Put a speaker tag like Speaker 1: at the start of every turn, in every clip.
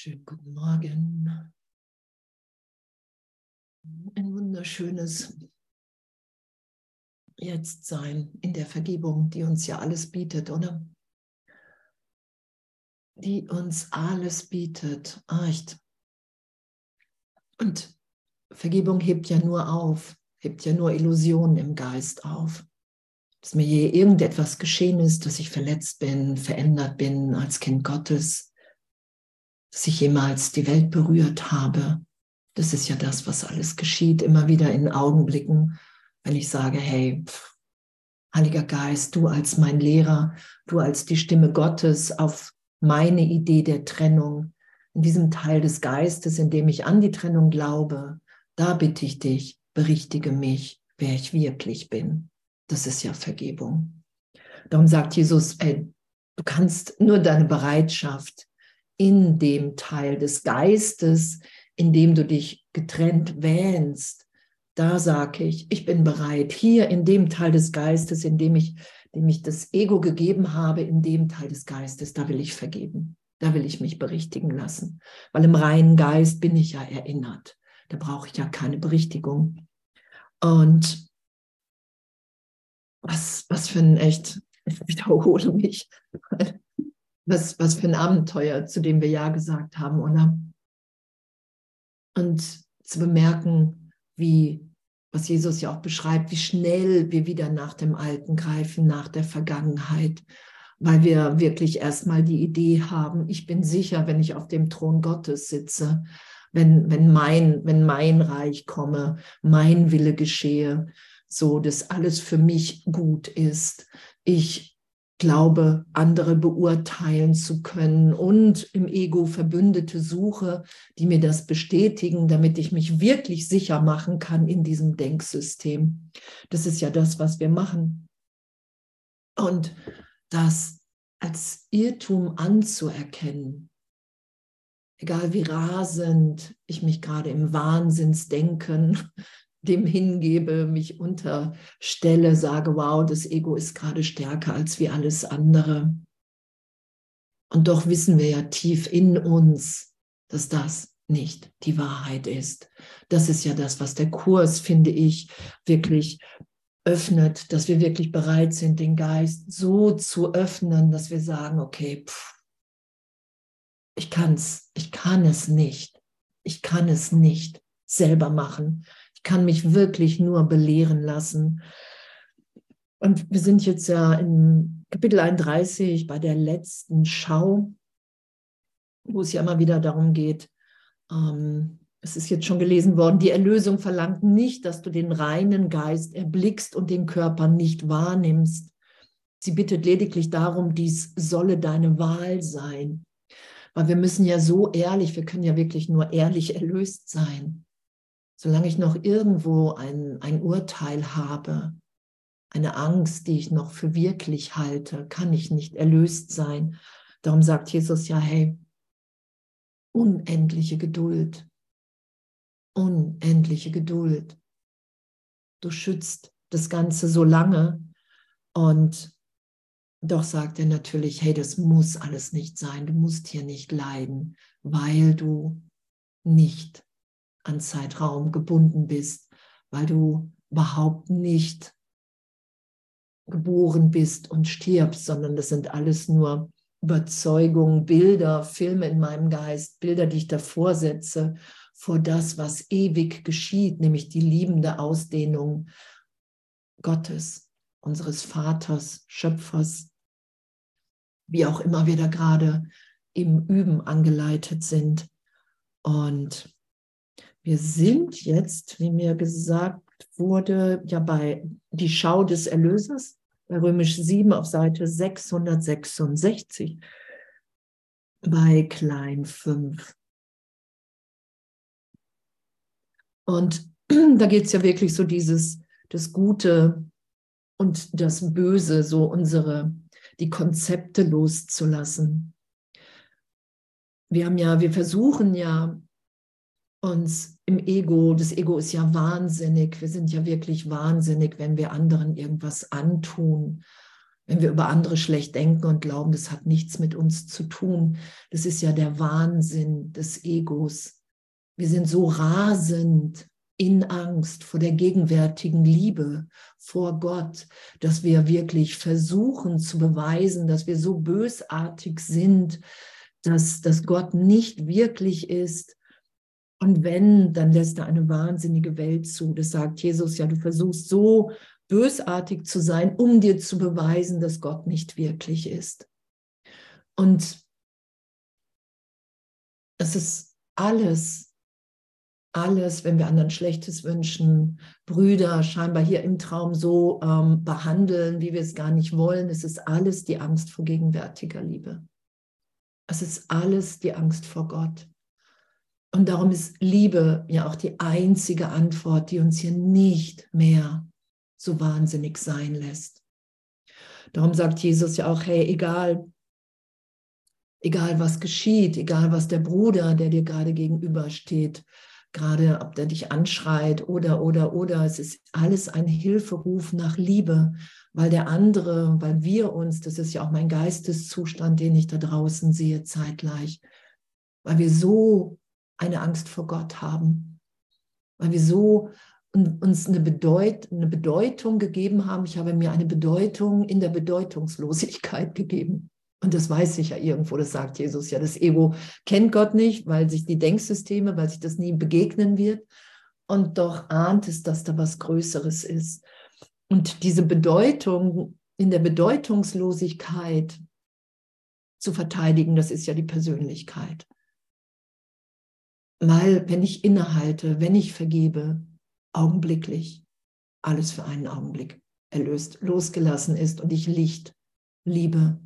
Speaker 1: Schönen guten Morgen. Ein wunderschönes Jetztsein in der Vergebung, die uns ja alles bietet, oder? Die uns alles bietet. Ah, echt. Und Vergebung hebt ja nur auf, hebt ja nur Illusionen im Geist auf. Dass mir je irgendetwas geschehen ist, dass ich verletzt bin, verändert bin als Kind Gottes, dass ich jemals die Welt berührt habe. Das ist ja das, was alles geschieht, immer wieder in Augenblicken, wenn ich sage, hey, pff, Heiliger Geist, du als mein Lehrer, du als die Stimme Gottes auf meine Idee der Trennung, in diesem Teil des Geistes, in dem ich an die Trennung glaube, da bitte ich dich, berichtige mich, wer ich wirklich bin. Das ist ja Vergebung. Darum sagt Jesus, ey, du kannst nur deine Bereitschaft, in dem Teil des Geistes, in dem du dich getrennt wähnst, da sage ich, ich bin bereit, hier in dem Teil des Geistes, in dem ich, dem ich das Ego gegeben habe, in dem Teil des Geistes, da will ich vergeben. Da will ich mich berichtigen lassen. Weil im reinen Geist bin ich ja erinnert. Da brauche ich ja keine Berichtigung. Und was, was für ein echt, ich wiederhole mich, was, was für ein Abenteuer, zu dem wir Ja gesagt haben, oder? Und zu bemerken, wie, was Jesus ja auch beschreibt, wie schnell wir wieder nach dem Alten greifen, nach der Vergangenheit, weil wir wirklich erstmal die Idee haben, ich bin sicher, wenn ich auf dem Thron Gottes sitze, wenn, wenn, mein, wenn mein Reich komme, mein Wille geschehe, so dass alles für mich gut ist. Ich glaube, andere beurteilen zu können und im Ego Verbündete suche, die mir das bestätigen, damit ich mich wirklich sicher machen kann in diesem Denksystem. Das ist ja das, was wir machen. Und das als Irrtum anzuerkennen, egal wie rasend ich mich gerade im Wahnsinnsdenken dem hingebe, mich unterstelle, sage, wow, das Ego ist gerade stärker als wie alles andere. Und doch wissen wir ja tief in uns, dass das nicht die Wahrheit ist. Das ist ja das, was der Kurs, finde ich, wirklich öffnet, dass wir wirklich bereit sind, den Geist so zu öffnen, dass wir sagen, okay, pff, ich kann's, ich kann es nicht. Ich kann es nicht selber machen. Ich kann mich wirklich nur belehren lassen. Und wir sind jetzt ja in Kapitel 31 bei der letzten Schau, wo es ja immer wieder darum geht, ähm, es ist jetzt schon gelesen worden, die Erlösung verlangt nicht, dass du den reinen Geist erblickst und den Körper nicht wahrnimmst. Sie bittet lediglich darum, dies solle deine Wahl sein. Weil wir müssen ja so ehrlich, wir können ja wirklich nur ehrlich erlöst sein solange ich noch irgendwo ein, ein Urteil habe, eine Angst, die ich noch für wirklich halte, kann ich nicht erlöst sein. Darum sagt Jesus ja, hey, unendliche Geduld, unendliche Geduld. Du schützt das Ganze so lange und doch sagt er natürlich, hey, das muss alles nicht sein, du musst hier nicht leiden, weil du nicht an Zeitraum gebunden bist, weil du überhaupt nicht geboren bist und stirbst, sondern das sind alles nur Überzeugungen, Bilder, Filme in meinem Geist, Bilder, die ich davor setze, vor das, was ewig geschieht, nämlich die liebende Ausdehnung Gottes, unseres Vaters, Schöpfers, wie auch immer wir da gerade im Üben angeleitet sind. Und wir sind jetzt, wie mir gesagt wurde, ja bei die Schau des Erlösers, bei Römisch 7 auf Seite 666, bei Klein 5. Und da geht es ja wirklich so dieses, das Gute und das Böse, so unsere, die Konzepte loszulassen. Wir haben ja, wir versuchen ja uns im Ego, das Ego ist ja wahnsinnig, wir sind ja wirklich wahnsinnig, wenn wir anderen irgendwas antun. Wenn wir über andere schlecht denken und glauben, das hat nichts mit uns zu tun, das ist ja der Wahnsinn des Egos. Wir sind so rasend in Angst vor der gegenwärtigen Liebe, vor Gott, dass wir wirklich versuchen zu beweisen, dass wir so bösartig sind, dass, dass Gott nicht wirklich ist. Und wenn, dann lässt er eine wahnsinnige Welt zu. Das sagt Jesus ja, du versuchst so bösartig zu sein, um dir zu beweisen, dass Gott nicht wirklich ist. Und es ist alles, alles, wenn wir anderen Schlechtes wünschen, Brüder scheinbar hier im Traum so ähm, behandeln, wie wir es gar nicht wollen, es ist alles die Angst vor gegenwärtiger Liebe. Es ist alles die Angst vor Gott. Und darum ist Liebe ja auch die einzige Antwort, die uns hier nicht mehr so wahnsinnig sein lässt. Darum sagt Jesus ja auch, hey, egal, egal was geschieht, egal was der Bruder, der dir gerade gegenübersteht, gerade ob der dich anschreit oder, oder, oder, es ist alles ein Hilferuf nach Liebe, weil der andere, weil wir uns, das ist ja auch mein Geisteszustand, den ich da draußen sehe zeitgleich, weil wir so eine Angst vor Gott haben, weil wir so uns eine, Bedeut eine Bedeutung gegeben haben. Ich habe mir eine Bedeutung in der Bedeutungslosigkeit gegeben. Und das weiß ich ja irgendwo, das sagt Jesus ja. Das Ego kennt Gott nicht, weil sich die Denksysteme, weil sich das nie begegnen wird. Und doch ahnt es, dass da was Größeres ist. Und diese Bedeutung in der Bedeutungslosigkeit zu verteidigen, das ist ja die Persönlichkeit. Weil, wenn ich innehalte, wenn ich vergebe, augenblicklich, alles für einen Augenblick erlöst, losgelassen ist und ich Licht, Liebe,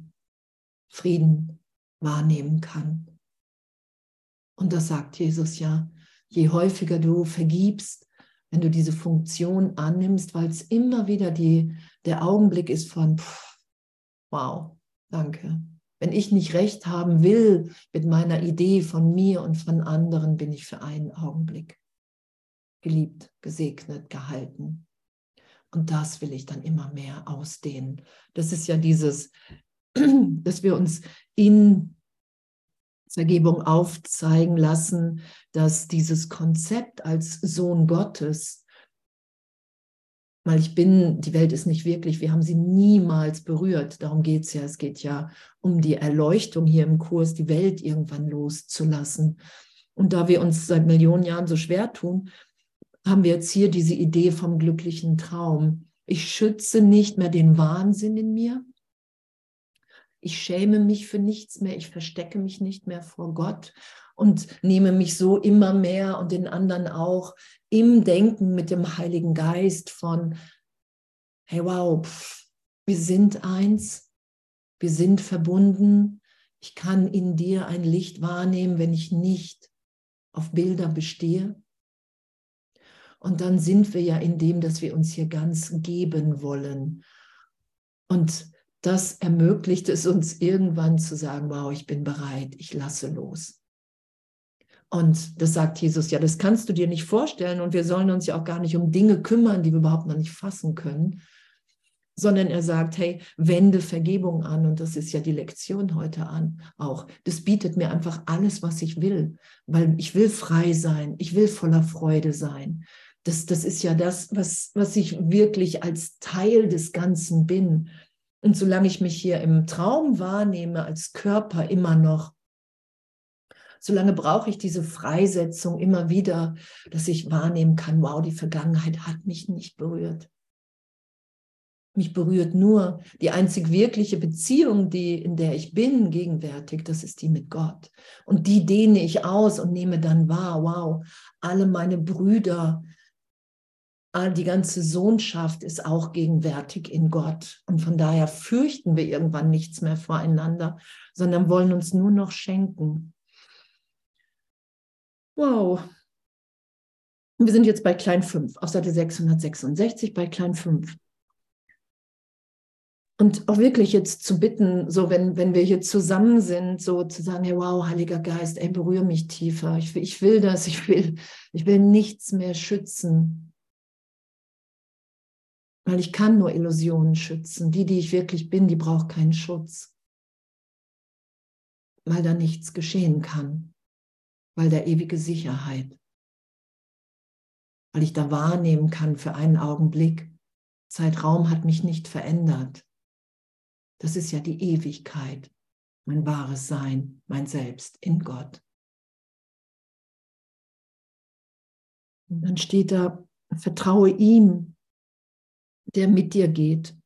Speaker 1: Frieden wahrnehmen kann. Und das sagt Jesus ja, je häufiger du vergibst, wenn du diese Funktion annimmst, weil es immer wieder die, der Augenblick ist von, pff, wow, danke. Wenn ich nicht recht haben will mit meiner Idee von mir und von anderen, bin ich für einen Augenblick geliebt, gesegnet, gehalten. Und das will ich dann immer mehr ausdehnen. Das ist ja dieses, dass wir uns in Vergebung aufzeigen lassen, dass dieses Konzept als Sohn Gottes, weil ich bin, die Welt ist nicht wirklich, wir haben sie niemals berührt. Darum geht es ja. Es geht ja um die Erleuchtung hier im Kurs, die Welt irgendwann loszulassen. Und da wir uns seit Millionen Jahren so schwer tun, haben wir jetzt hier diese Idee vom glücklichen Traum. Ich schütze nicht mehr den Wahnsinn in mir. Ich schäme mich für nichts mehr. Ich verstecke mich nicht mehr vor Gott und nehme mich so immer mehr und den anderen auch im Denken mit dem Heiligen Geist von, hey wow, pff, wir sind eins, wir sind verbunden. Ich kann in dir ein Licht wahrnehmen, wenn ich nicht auf Bilder bestehe. Und dann sind wir ja in dem, dass wir uns hier ganz geben wollen. Und das ermöglicht es uns irgendwann zu sagen, wow, ich bin bereit, ich lasse los. Und das sagt Jesus, ja, das kannst du dir nicht vorstellen und wir sollen uns ja auch gar nicht um Dinge kümmern, die wir überhaupt noch nicht fassen können, sondern er sagt, hey, wende Vergebung an und das ist ja die Lektion heute an auch. Das bietet mir einfach alles, was ich will, weil ich will frei sein, ich will voller Freude sein das, das ist ja das, was, was ich wirklich als Teil des Ganzen bin. Und solange ich mich hier im Traum wahrnehme als Körper immer noch, solange brauche ich diese Freisetzung immer wieder, dass ich wahrnehmen kann, wow, die Vergangenheit hat mich nicht berührt. Mich berührt nur die einzig wirkliche Beziehung, die, in der ich bin, gegenwärtig, das ist die mit Gott. Und die dehne ich aus und nehme dann wahr, wow, alle meine Brüder, die ganze Sohnschaft ist auch gegenwärtig in Gott. Und von daher fürchten wir irgendwann nichts mehr voreinander, sondern wollen uns nur noch schenken. Wow. Wir sind jetzt bei Klein 5, auf Seite 666 bei Klein 5. Und auch wirklich jetzt zu bitten, so wenn, wenn wir hier zusammen sind, so zu sagen, hey, wow, Heiliger Geist, ey, berühre mich tiefer. Ich, ich will das, ich will, ich will nichts mehr schützen Weil ich kann nur Illusionen schützen. Die, die ich wirklich bin, die braucht keinen Schutz. Weil da nichts geschehen kann. Weil da ewige Sicherheit. Weil ich da wahrnehmen kann für einen Augenblick. Zeitraum hat mich nicht verändert. Das ist ja die Ewigkeit, mein wahres Sein, mein Selbst in Gott. Und dann steht da, vertraue ihm, der mit dir geht,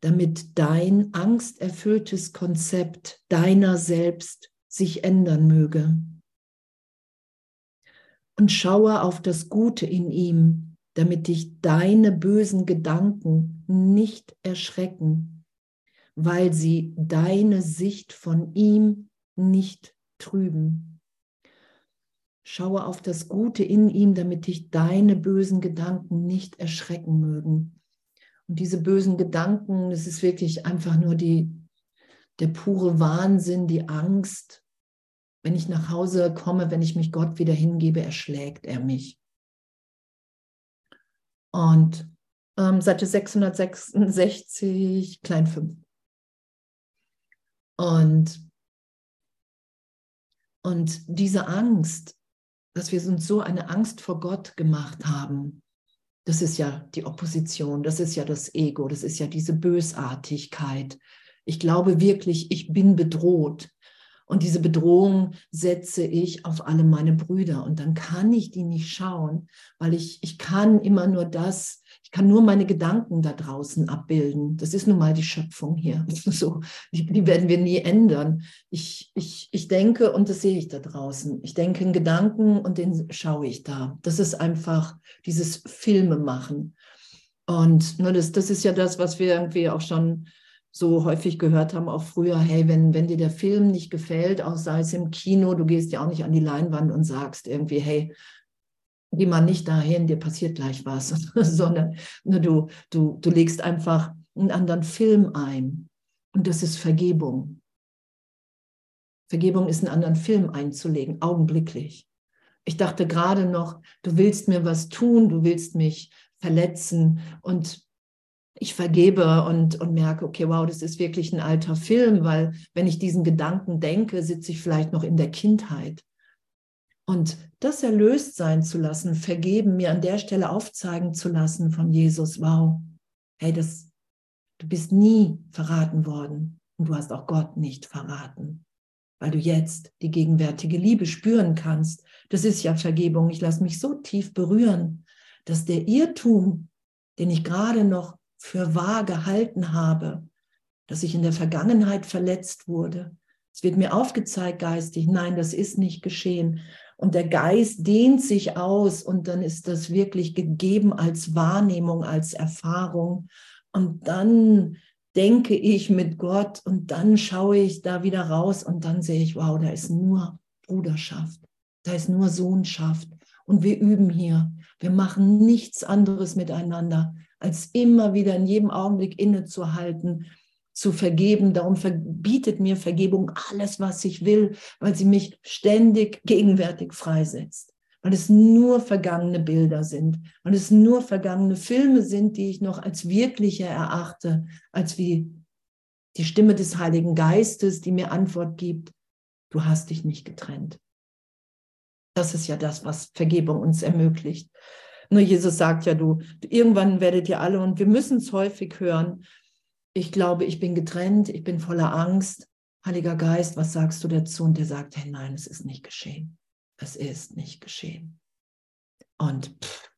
Speaker 1: damit dein angsterfülltes Konzept deiner selbst sich ändern möge. Und schaue auf das Gute in ihm, damit dich deine bösen Gedanken nicht erschrecken, weil sie deine Sicht von ihm nicht trüben. Schaue auf das Gute in ihm, damit dich deine bösen Gedanken nicht erschrecken mögen. Und diese bösen Gedanken, das ist wirklich einfach nur die, der pure Wahnsinn, die Angst. Wenn ich nach Hause komme, wenn ich mich Gott wieder hingebe, erschlägt er mich. Und ähm, Seite 666, klein 5. Und, und diese Angst, dass wir uns so eine Angst vor Gott gemacht haben, das ist ja die Opposition, das ist ja das Ego, das ist ja diese Bösartigkeit. Ich glaube wirklich, ich bin bedroht. Und diese Bedrohung setze ich auf alle meine Brüder. Und dann kann ich die nicht schauen, weil ich, ich kann immer nur das, ich kann nur meine Gedanken da draußen abbilden. Das ist nun mal die Schöpfung hier. So, die, die werden wir nie ändern. Ich, ich, ich denke und das sehe ich da draußen. Ich denke einen Gedanken und den schaue ich da. Das ist einfach dieses Filme machen. Und ne, das, das ist ja das, was wir irgendwie auch schon so häufig gehört haben, auch früher, hey, wenn, wenn dir der Film nicht gefällt, auch sei es im Kino, du gehst ja auch nicht an die Leinwand und sagst irgendwie, hey, geh mal nicht dahin, dir passiert gleich was, sondern du, du, du legst einfach einen anderen Film ein. Und das ist Vergebung. Vergebung ist einen anderen Film einzulegen, augenblicklich. Ich dachte gerade noch, du willst mir was tun, du willst mich verletzen und ich vergebe und, und merke, okay, wow, das ist wirklich ein alter Film, weil wenn ich diesen Gedanken denke, sitze ich vielleicht noch in der Kindheit. Und das erlöst sein zu lassen, vergeben, mir an der Stelle aufzeigen zu lassen von Jesus, wow, hey, das, du bist nie verraten worden und du hast auch Gott nicht verraten, weil du jetzt die gegenwärtige Liebe spüren kannst. Das ist ja Vergebung. Ich lasse mich so tief berühren, dass der Irrtum, den ich gerade noch für wahr gehalten habe, dass ich in der Vergangenheit verletzt wurde. Es wird mir aufgezeigt geistig, nein, das ist nicht geschehen. Und der Geist dehnt sich aus und dann ist das wirklich gegeben als Wahrnehmung, als Erfahrung. Und dann denke ich mit Gott und dann schaue ich da wieder raus und dann sehe ich, wow, da ist nur Bruderschaft, da ist nur Sohnschaft. Und wir üben hier. Wir machen nichts anderes miteinander als immer wieder in jedem Augenblick innezuhalten, zu vergeben. Darum verbietet mir Vergebung alles, was ich will, weil sie mich ständig gegenwärtig freisetzt. Weil es nur vergangene Bilder sind, weil es nur vergangene Filme sind, die ich noch als wirkliche erachte, als wie die Stimme des Heiligen Geistes, die mir Antwort gibt, du hast dich nicht getrennt. Das ist ja das, was Vergebung uns ermöglicht. Nur Jesus sagt ja, du, irgendwann werdet ihr alle, und wir müssen es häufig hören, ich glaube, ich bin getrennt, ich bin voller Angst. Heiliger Geist, was sagst du dazu? Und der sagt, hey, nein, es ist nicht geschehen. Es ist nicht geschehen. Und pff,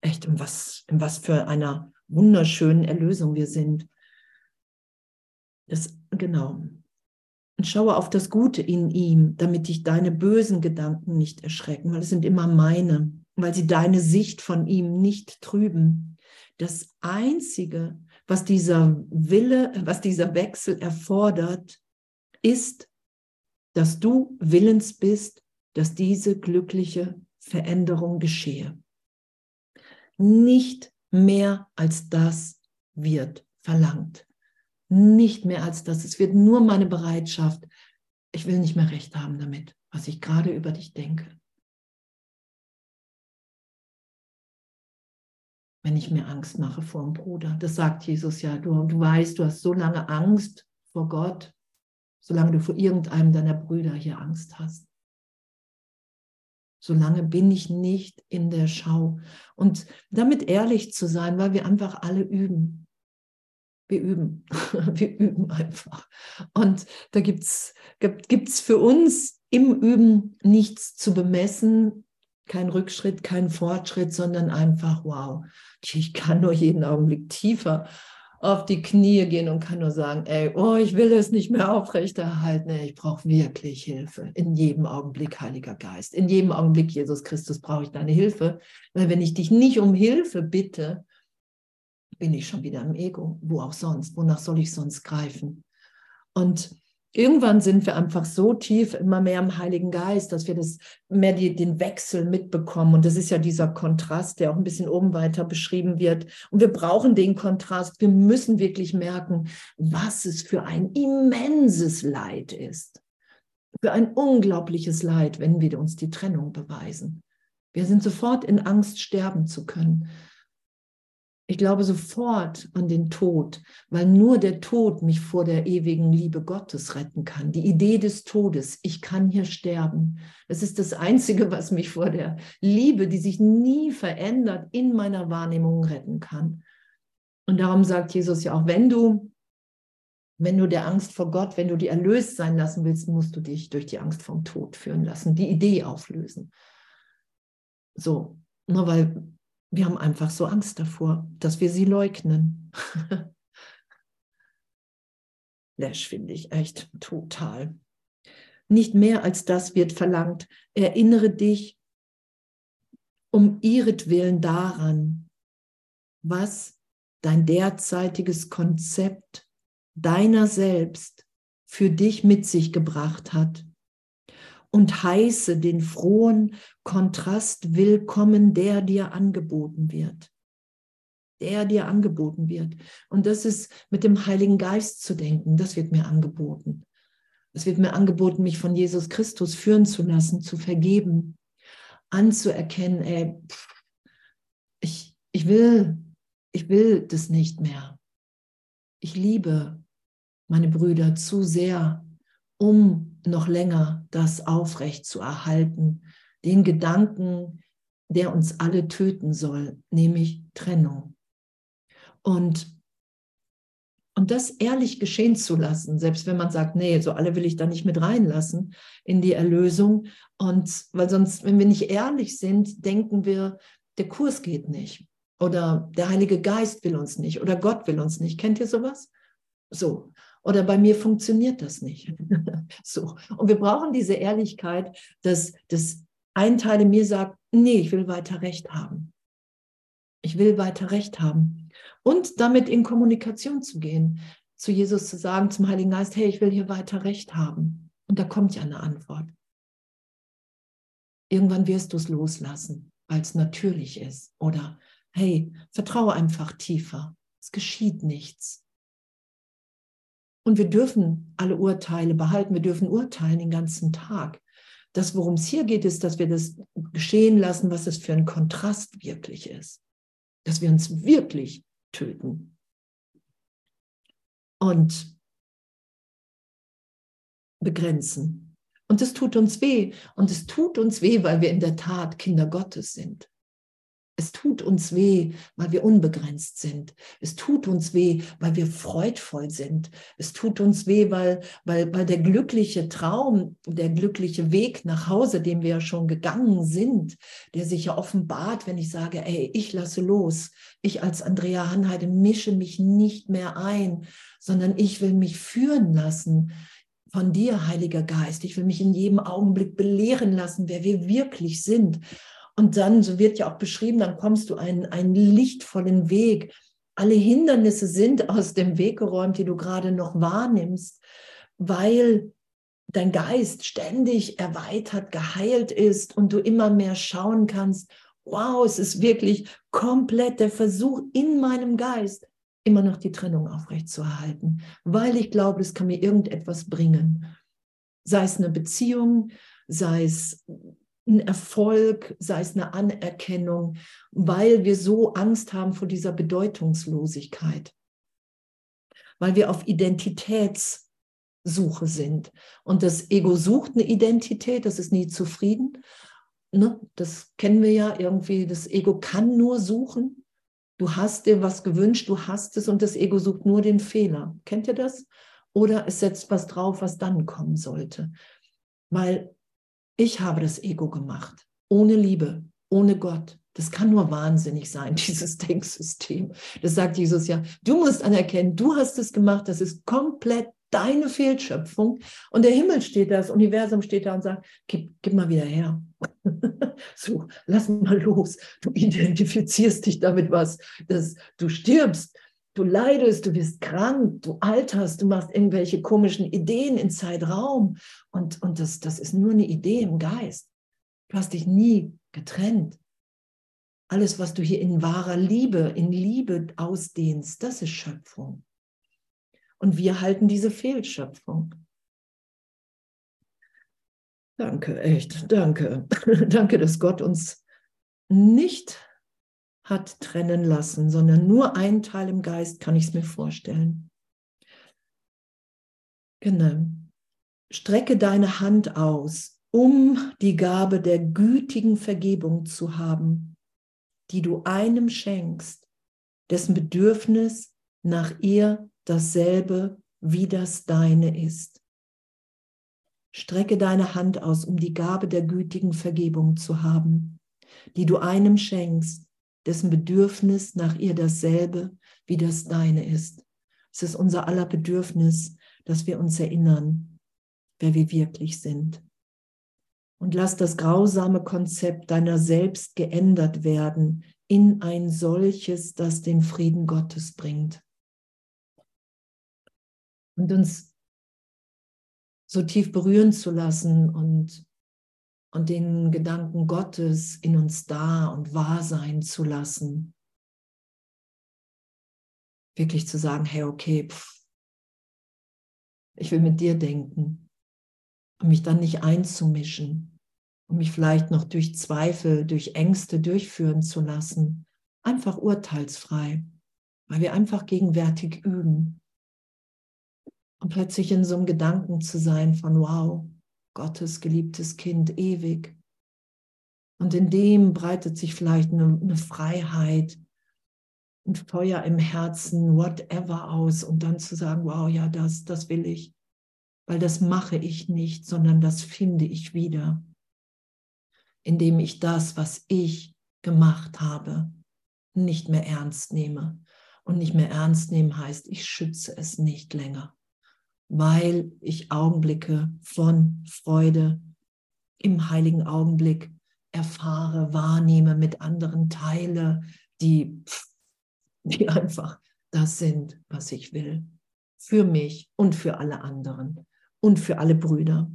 Speaker 1: echt, in was, in was für einer wunderschönen Erlösung wir sind. Das, genau. Und schaue auf das Gute in ihm, damit dich deine bösen Gedanken nicht erschrecken, weil es sind immer meine weil sie deine Sicht von ihm nicht trüben. Das Einzige, was dieser Wille, was dieser Wechsel erfordert, ist, dass du willens bist, dass diese glückliche Veränderung geschehe. Nicht mehr als das wird verlangt. Nicht mehr als das. Es wird nur meine Bereitschaft. Ich will nicht mehr recht haben damit, was ich gerade über dich denke. Wenn ich mir Angst mache vor dem Bruder. Das sagt Jesus ja. Du, du weißt, du hast so lange Angst vor Gott, solange du vor irgendeinem deiner Brüder hier Angst hast. Solange bin ich nicht in der Schau. Und damit ehrlich zu sein, weil wir einfach alle üben. Wir üben. Wir üben einfach. Und da gibt es für uns im Üben nichts zu bemessen, kein Rückschritt, kein Fortschritt, sondern einfach, wow, ich kann nur jeden Augenblick tiefer auf die Knie gehen und kann nur sagen, ey, oh, ich will es nicht mehr aufrechterhalten. Ich brauche wirklich Hilfe. In jedem Augenblick, Heiliger Geist. In jedem Augenblick, Jesus Christus, brauche ich deine Hilfe. Weil wenn ich dich nicht um Hilfe bitte, bin ich schon wieder im Ego. Wo auch sonst? Wonach soll ich sonst greifen? Und irgendwann sind wir einfach so tief immer mehr im Heiligen Geist, dass wir das mehr die, den Wechsel mitbekommen. Und das ist ja dieser Kontrast, der auch ein bisschen oben weiter beschrieben wird. Und wir brauchen den Kontrast. Wir müssen wirklich merken, was es für ein immenses Leid ist. Für ein unglaubliches Leid, wenn wir uns die Trennung beweisen. Wir sind sofort in Angst, sterben zu können. Ich glaube sofort an den Tod, weil nur der Tod mich vor der ewigen Liebe Gottes retten kann. Die Idee des Todes, ich kann hier sterben. Das ist das Einzige, was mich vor der Liebe, die sich nie verändert, in meiner Wahrnehmung retten kann. Und darum sagt Jesus ja auch, wenn du, wenn du der Angst vor Gott, wenn du die erlöst sein lassen willst, musst du dich durch die Angst vom Tod führen lassen, die Idee auflösen. So, nur weil wir haben einfach so Angst davor, dass wir sie leugnen. Lash finde ich echt total. Nicht mehr als das wird verlangt. Erinnere dich um ihretwillen daran, was dein derzeitiges Konzept deiner selbst für dich mit sich gebracht hat und heiße den frohen Kontrast willkommen, der dir angeboten wird. Der dir angeboten wird. Und das ist mit dem Heiligen Geist zu denken, das wird mir angeboten. Es wird mir angeboten, mich von Jesus Christus führen zu lassen, zu vergeben, anzuerkennen, ey, ich, ich will, ich will das nicht mehr. Ich liebe meine Brüder zu sehr, um noch länger das aufrecht zu erhalten, den Gedanken, der uns alle töten soll, nämlich Trennung. Und, und das ehrlich geschehen zu lassen, selbst wenn man sagt, nee, so alle will ich da nicht mit reinlassen in die Erlösung. Und weil sonst, wenn wir nicht ehrlich sind, denken wir, der Kurs geht nicht. Oder der Heilige Geist will uns nicht. Oder Gott will uns nicht. Kennt ihr sowas? So. Oder bei mir funktioniert das nicht. so. Und wir brauchen diese Ehrlichkeit, dass, dass ein Teil in mir sagt, nee, ich will weiter Recht haben. Ich will weiter Recht haben. Und damit in Kommunikation zu gehen, zu Jesus zu sagen, zum Heiligen Geist, hey, ich will hier weiter Recht haben. Und da kommt ja eine Antwort. Irgendwann wirst du es loslassen, weil es natürlich ist. Oder, hey, vertraue einfach tiefer. Es geschieht nichts. Und wir dürfen alle Urteile behalten, wir dürfen urteilen den ganzen Tag. Das, worum es hier geht, ist, dass wir das geschehen lassen, was es für ein Kontrast wirklich ist. Dass wir uns wirklich töten. Und begrenzen. Und es tut uns weh. Und es tut uns weh, weil wir in der Tat Kinder Gottes sind. Es tut uns weh, weil wir unbegrenzt sind. Es tut uns weh, weil wir freudvoll sind. Es tut uns weh, weil, weil, weil der glückliche Traum, der glückliche Weg nach Hause, den wir ja schon gegangen sind, der sich ja offenbart, wenn ich sage, ey, ich lasse los. Ich als Andrea Hanheide mische mich nicht mehr ein, sondern ich will mich führen lassen von dir, Heiliger Geist. Ich will mich in jedem Augenblick belehren lassen, wer wir wirklich sind. Und dann, so wird ja auch beschrieben, dann kommst du einen, einen lichtvollen Weg. Alle Hindernisse sind aus dem Weg geräumt, die du gerade noch wahrnimmst, weil dein Geist ständig erweitert, geheilt ist und du immer mehr schauen kannst, wow, es ist wirklich komplett der Versuch in meinem Geist, immer noch die Trennung aufrechtzuerhalten, weil ich glaube, es kann mir irgendetwas bringen. Sei es eine Beziehung, sei es ein Erfolg, sei es eine Anerkennung, weil wir so Angst haben vor dieser Bedeutungslosigkeit, weil wir auf Identitätssuche sind. Und das Ego sucht eine Identität, das ist nie zufrieden. Ne? Das kennen wir ja irgendwie, das Ego kann nur suchen. Du hast dir was gewünscht, du hast es und das Ego sucht nur den Fehler. Kennt ihr das? Oder es setzt was drauf, was dann kommen sollte. Weil ich habe das Ego gemacht, ohne Liebe, ohne Gott. Das kann nur wahnsinnig sein, dieses Denksystem. Das sagt Jesus ja. Du musst anerkennen, du hast es gemacht, das ist komplett deine Fehlschöpfung. Und der Himmel steht da, das Universum steht da und sagt, gib, gib mal wieder her. so, lass mal los. Du identifizierst dich damit was, dass du stirbst, du leidest, du bist krank, du alterst, du machst irgendwelche komischen Ideen in Zeitraum. Und, und das, das ist nur eine Idee im Geist. Du hast dich nie getrennt. Alles, was du hier in wahrer Liebe, in Liebe ausdehnst, das ist Schöpfung. Und wir halten diese Fehlschöpfung. Danke, echt, danke. danke, dass Gott uns nicht hat trennen lassen, sondern nur ein Teil im Geist kann ich es mir vorstellen. Genau. Strecke deine Hand aus, um die Gabe der gütigen Vergebung zu haben, die du einem schenkst, dessen Bedürfnis nach ihr dasselbe wie das deine ist. Strecke deine Hand aus, um die Gabe der gütigen Vergebung zu haben, die du einem schenkst, dessen Bedürfnis nach ihr dasselbe wie das deine ist. Es ist unser aller Bedürfnis, dass wir uns erinnern, wer wir wirklich sind. Und lass das grausame Konzept deiner selbst geändert werden in ein solches, das den Frieden Gottes bringt. Und uns so tief berühren zu lassen und, und den Gedanken Gottes in uns da und wahr sein zu lassen. Wirklich zu sagen, hey, okay, pff, ich will mit dir denken und mich dann nicht einzumischen und mich vielleicht noch durch Zweifel, durch Ängste durchführen zu lassen. Einfach urteilsfrei, weil wir einfach gegenwärtig üben und plötzlich in so einem Gedanken zu sein von, wow, Gottes geliebtes Kind ewig. Und in dem breitet sich vielleicht eine, eine Freiheit, ein Feuer im Herzen, whatever aus. Und dann zu sagen, wow, ja, das, das will ich. Weil das mache ich nicht, sondern das finde ich wieder. Indem ich das, was ich gemacht habe, nicht mehr ernst nehme. Und nicht mehr ernst nehmen heißt, ich schütze es nicht länger weil ich Augenblicke von Freude im heiligen Augenblick erfahre, wahrnehme, mit anderen teile, die, die einfach das sind, was ich will. Für mich und für alle anderen und für alle Brüder.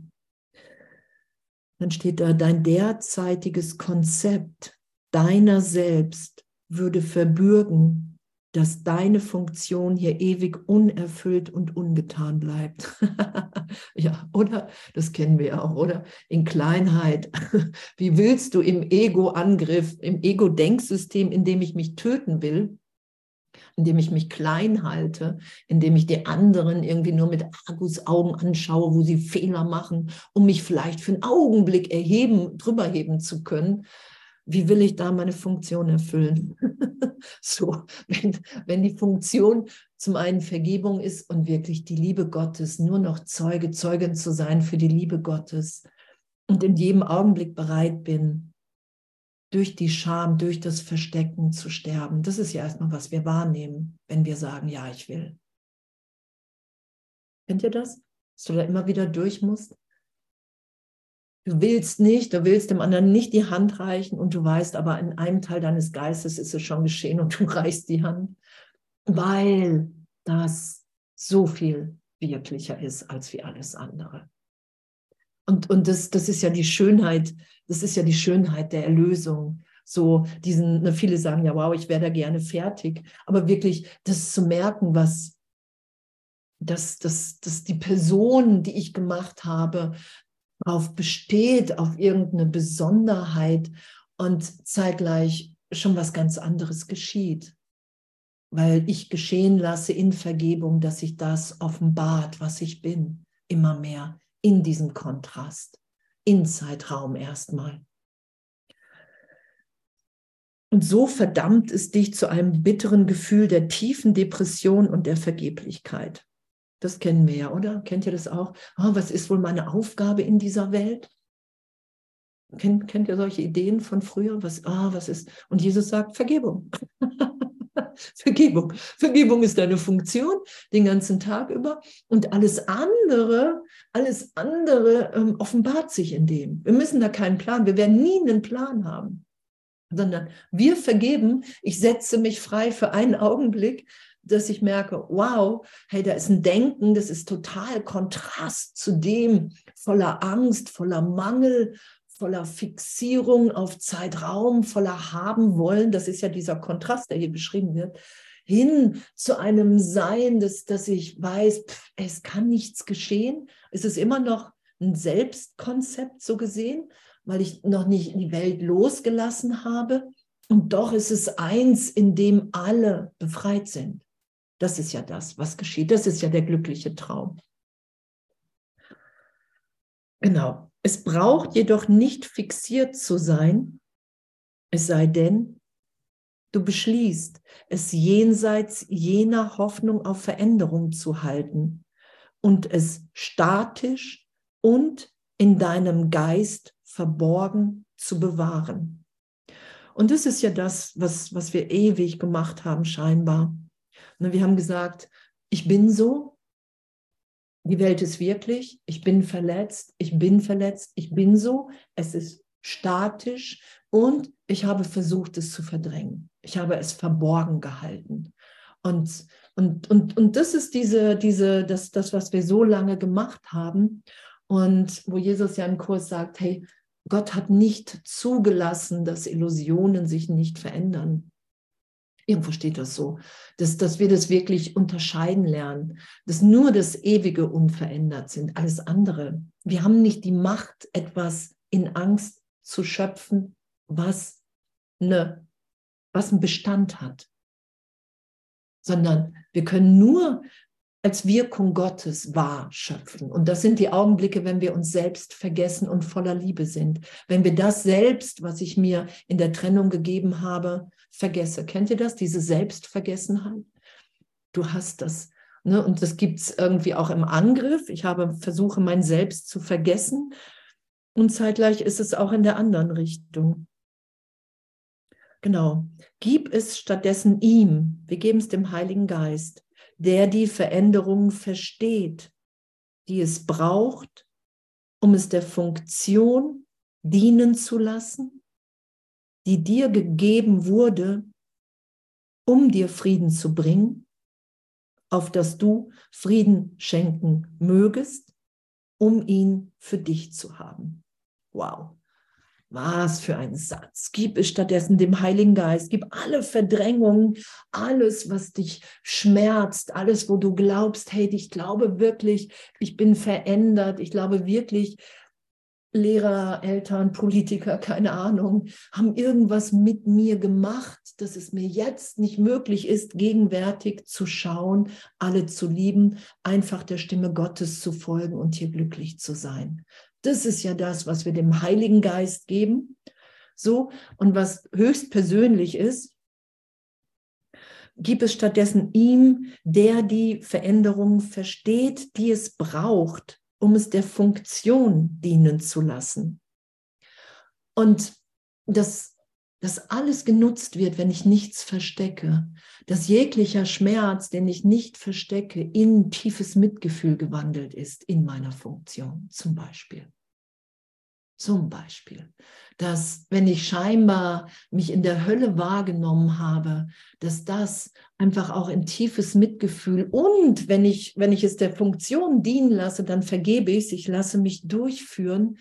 Speaker 1: Dann steht da, dein derzeitiges Konzept deiner selbst würde verbürgen, dass deine Funktion hier ewig unerfüllt und ungetan bleibt. ja, oder? Das kennen wir ja auch, oder? In Kleinheit. Wie willst du im Ego-Angriff, im Ego-Denksystem, in dem ich mich töten will, indem ich mich klein halte, indem ich die anderen irgendwie nur mit Argusaugen anschaue, wo sie Fehler machen, um mich vielleicht für einen Augenblick erheben, drüber heben zu können, wie will ich da meine Funktion erfüllen? so, wenn, wenn die Funktion zum einen Vergebung ist und wirklich die Liebe Gottes, nur noch Zeuge, Zeugin zu sein für die Liebe Gottes und in jedem Augenblick bereit bin, durch die Scham, durch das Verstecken zu sterben. Das ist ja erstmal, was wir wahrnehmen, wenn wir sagen, ja, ich will. Kennt ihr das? Dass du da immer wieder durch musst? Du willst nicht, du willst dem anderen nicht die Hand reichen und du weißt aber, in einem Teil deines Geistes ist es schon geschehen und du reichst die Hand, weil das so viel wirklicher ist als wie alles andere. Und, und das, das ist ja die Schönheit, das ist ja die Schönheit der Erlösung. So diesen, ne, viele sagen ja, wow, ich wäre da gerne fertig, aber wirklich das zu merken, was, dass, dass, dass die Person, die ich gemacht habe, darauf besteht, auf irgendeine Besonderheit und zeitgleich schon was ganz anderes geschieht. Weil ich geschehen lasse in Vergebung, dass sich das offenbart, was ich bin, immer mehr in diesem Kontrast, in Zeitraum erstmal. Und so verdammt es dich zu einem bitteren Gefühl der tiefen Depression und der Vergeblichkeit. Das kennen wir ja, oder? Kennt ihr das auch? Oh, was ist wohl meine Aufgabe in dieser Welt? Kennt, kennt ihr solche Ideen von früher? Was, ah, was ist? Und Jesus sagt Vergebung. Vergebung. Vergebung ist deine Funktion den ganzen Tag über. Und alles andere, alles andere ähm, offenbart sich in dem. Wir müssen da keinen Plan. Wir werden nie einen Plan haben. Sondern wir vergeben. Ich setze mich frei für einen Augenblick, dass ich merke, wow, hey, da ist ein Denken, das ist total Kontrast zu dem voller Angst, voller Mangel, voller Fixierung auf Zeitraum, voller haben wollen, das ist ja dieser Kontrast, der hier beschrieben wird, hin zu einem Sein, dass, dass ich weiß, pff, es kann nichts geschehen. Es ist immer noch ein Selbstkonzept so gesehen, weil ich noch nicht die Welt losgelassen habe. Und doch ist es eins, in dem alle befreit sind. Das ist ja das, was geschieht. Das ist ja der glückliche Traum. Genau. Es braucht jedoch nicht fixiert zu sein, es sei denn, du beschließt, es jenseits jener Hoffnung auf Veränderung zu halten und es statisch und in deinem Geist verborgen zu bewahren. Und das ist ja das, was, was wir ewig gemacht haben, scheinbar. Ne, wir haben gesagt, ich bin so, die Welt ist wirklich, ich bin verletzt, ich bin verletzt, ich bin so, es ist statisch und ich habe versucht, es zu verdrängen. Ich habe es verborgen gehalten. Und, und, und, und das ist diese, diese, das, das, was wir so lange gemacht haben. Und wo Jesus ja im Kurs sagt, hey, Gott hat nicht zugelassen, dass Illusionen sich nicht verändern. Irgendwo steht das so, dass, dass wir das wirklich unterscheiden lernen, dass nur das Ewige unverändert sind, alles andere. Wir haben nicht die Macht, etwas in Angst zu schöpfen, was, eine, was einen Bestand hat, sondern wir können nur als Wirkung Gottes wahr schöpfen. Und das sind die Augenblicke, wenn wir uns selbst vergessen und voller Liebe sind. Wenn wir das selbst, was ich mir in der Trennung gegeben habe, vergesse. Kennt ihr das, diese Selbstvergessenheit? Du hast das. Ne? Und das gibt es irgendwie auch im Angriff. Ich habe versuche, mein Selbst zu vergessen. Und zeitgleich ist es auch in der anderen Richtung. Genau. Gib es stattdessen ihm. Wir geben es dem Heiligen Geist der die Veränderung versteht, die es braucht, um es der Funktion dienen zu lassen, die dir gegeben wurde, um dir Frieden zu bringen, auf dass du Frieden schenken mögest, um ihn für dich zu haben. Wow. Was für ein Satz. Gib es stattdessen dem Heiligen Geist. Gib alle Verdrängungen, alles, was dich schmerzt, alles, wo du glaubst, hey, ich glaube wirklich, ich bin verändert. Ich glaube wirklich, Lehrer, Eltern, Politiker, keine Ahnung, haben irgendwas mit mir gemacht, dass es mir jetzt nicht möglich ist, gegenwärtig zu schauen, alle zu lieben, einfach der Stimme Gottes zu folgen und hier glücklich zu sein. Das ist ja das, was wir dem Heiligen Geist geben. So, und was höchst persönlich ist, gib es stattdessen ihm, der die Veränderung versteht, die es braucht, um es der Funktion dienen zu lassen. Und das dass alles genutzt wird, wenn ich nichts verstecke, dass jeglicher Schmerz, den ich nicht verstecke, in tiefes Mitgefühl gewandelt ist in meiner Funktion zum Beispiel. Zum Beispiel, dass wenn ich scheinbar mich in der Hölle wahrgenommen habe, dass das einfach auch in tiefes Mitgefühl und wenn ich, wenn ich es der Funktion dienen lasse, dann vergebe ich es, ich lasse mich durchführen,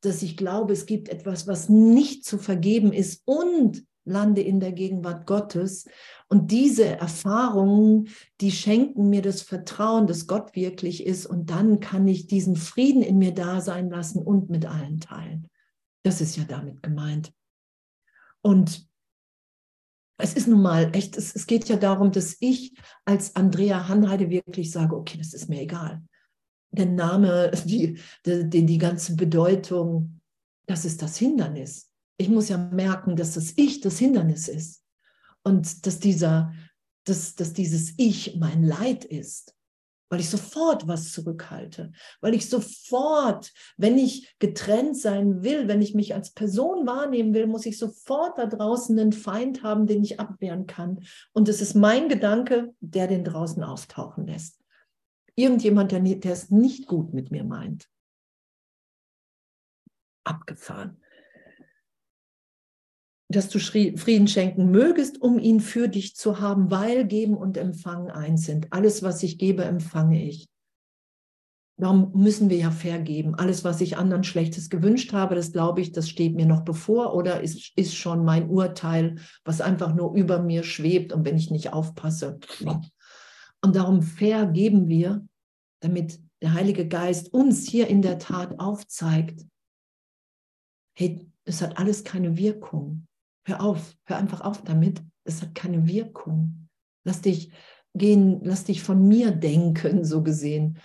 Speaker 1: dass ich glaube, es gibt etwas, was nicht zu vergeben ist und lande in der Gegenwart Gottes. Und diese Erfahrungen, die schenken mir das Vertrauen, dass Gott wirklich ist. Und dann kann ich diesen Frieden in mir da sein lassen und mit allen teilen. Das ist ja damit gemeint. Und es ist nun mal echt, es, es geht ja darum, dass ich als Andrea Hanheide wirklich sage, okay, das ist mir egal. Der Name, die, die, die ganze Bedeutung, das ist das Hindernis. Ich muss ja merken, dass das Ich das Hindernis ist und dass, dieser, dass, dass dieses Ich mein Leid ist weil ich sofort was zurückhalte, weil ich sofort, wenn ich getrennt sein will, wenn ich mich als Person wahrnehmen will, muss ich sofort da draußen einen Feind haben, den ich abwehren kann. Und es ist mein Gedanke, der den draußen auftauchen lässt. Irgendjemand, der, der es nicht gut mit mir meint. Abgefahren dass du Frieden schenken mögest, um ihn für dich zu haben, weil Geben und Empfangen eins sind. Alles, was ich gebe, empfange ich. Darum müssen wir ja vergeben. Alles, was ich anderen Schlechtes gewünscht habe, das glaube ich, das steht mir noch bevor oder ist, ist schon mein Urteil, was einfach nur über mir schwebt und wenn ich nicht aufpasse. Und darum vergeben wir, damit der Heilige Geist uns hier in der Tat aufzeigt, hey, es hat alles keine Wirkung. Hör auf, hör einfach auf damit. Es hat keine Wirkung. Lass dich gehen, lass dich von mir denken, so gesehen.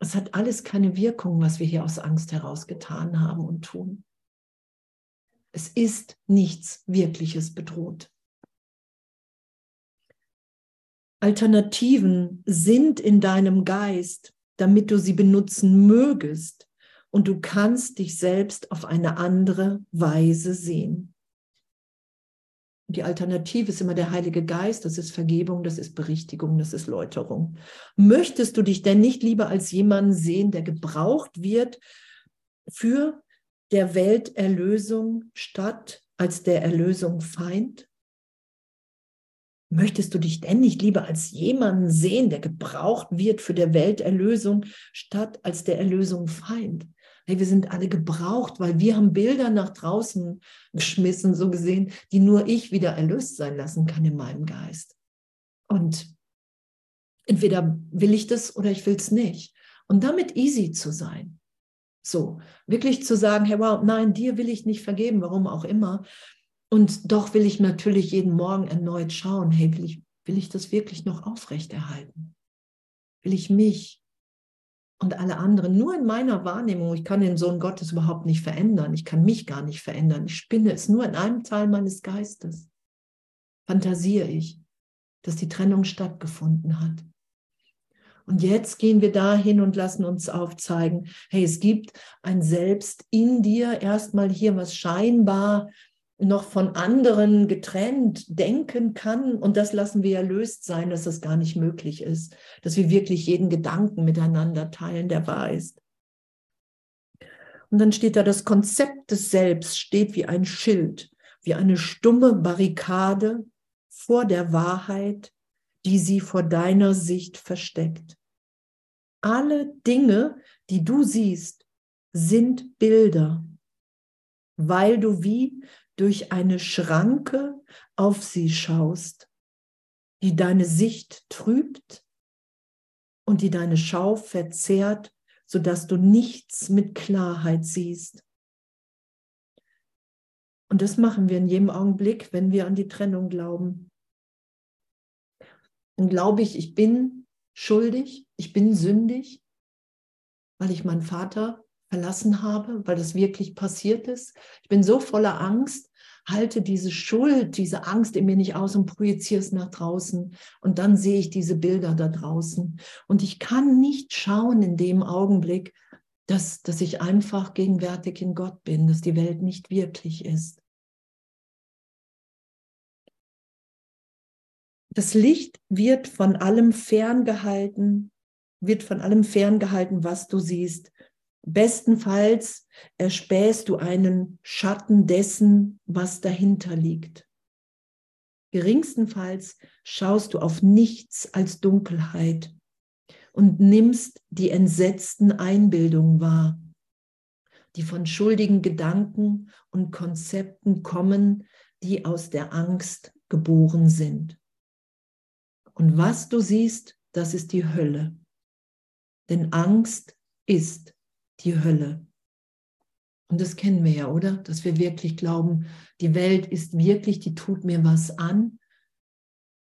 Speaker 1: Es hat alles keine Wirkung, was wir hier aus Angst heraus getan haben und tun. Es ist nichts Wirkliches bedroht. Alternativen sind in deinem Geist, damit du sie benutzen mögest und du kannst dich selbst auf eine andere Weise sehen. Die Alternative ist immer der Heilige Geist, das ist Vergebung, das ist Berichtigung, das ist Läuterung. Möchtest du dich denn nicht lieber als jemanden sehen, der gebraucht wird für der Welt Erlösung statt als der Erlösung Feind? Möchtest du dich denn nicht lieber als jemanden sehen, der gebraucht wird für der Welt Erlösung statt als der Erlösung Feind? Hey, wir sind alle gebraucht, weil wir haben Bilder nach draußen geschmissen, so gesehen, die nur ich wieder erlöst sein lassen kann in meinem Geist. Und entweder will ich das oder ich will es nicht. Und damit easy zu sein. So, wirklich zu sagen, hey, wow, nein, dir will ich nicht vergeben, warum auch immer. Und doch will ich natürlich jeden Morgen erneut schauen, hey, will ich, will ich das wirklich noch aufrechterhalten? Will ich mich und alle anderen nur in meiner Wahrnehmung. Ich kann den Sohn Gottes überhaupt nicht verändern. Ich kann mich gar nicht verändern. Ich spinne es nur in einem Teil meines Geistes. Fantasiere ich, dass die Trennung stattgefunden hat. Und jetzt gehen wir dahin und lassen uns aufzeigen, hey, es gibt ein Selbst in dir, erstmal hier, was scheinbar noch von anderen getrennt denken kann. Und das lassen wir erlöst sein, dass das gar nicht möglich ist, dass wir wirklich jeden Gedanken miteinander teilen, der wahr ist. Und dann steht da, das Konzept des Selbst steht wie ein Schild, wie eine stumme Barrikade vor der Wahrheit, die sie vor deiner Sicht versteckt. Alle Dinge, die du siehst, sind Bilder, weil du wie durch eine Schranke auf sie schaust, die deine Sicht trübt und die deine Schau verzerrt, sodass du nichts mit Klarheit siehst. Und das machen wir in jedem Augenblick, wenn wir an die Trennung glauben. Dann glaube ich, ich bin schuldig, ich bin sündig, weil ich meinen Vater verlassen habe, weil das wirklich passiert ist. Ich bin so voller Angst, halte diese Schuld, diese Angst in mir nicht aus und projiziere es nach draußen. Und dann sehe ich diese Bilder da draußen. Und ich kann nicht schauen in dem Augenblick, dass, dass ich einfach gegenwärtig in Gott bin, dass die Welt nicht wirklich ist. Das Licht wird von allem ferngehalten, wird von allem ferngehalten, was du siehst. Bestenfalls erspähst du einen Schatten dessen, was dahinter liegt. Geringstenfalls schaust du auf nichts als Dunkelheit und nimmst die entsetzten Einbildungen wahr, die von schuldigen Gedanken und Konzepten kommen, die aus der Angst geboren sind. Und was du siehst, das ist die Hölle. Denn Angst ist die Hölle. Und das kennen wir ja, oder? Dass wir wirklich glauben, die Welt ist wirklich, die tut mir was an.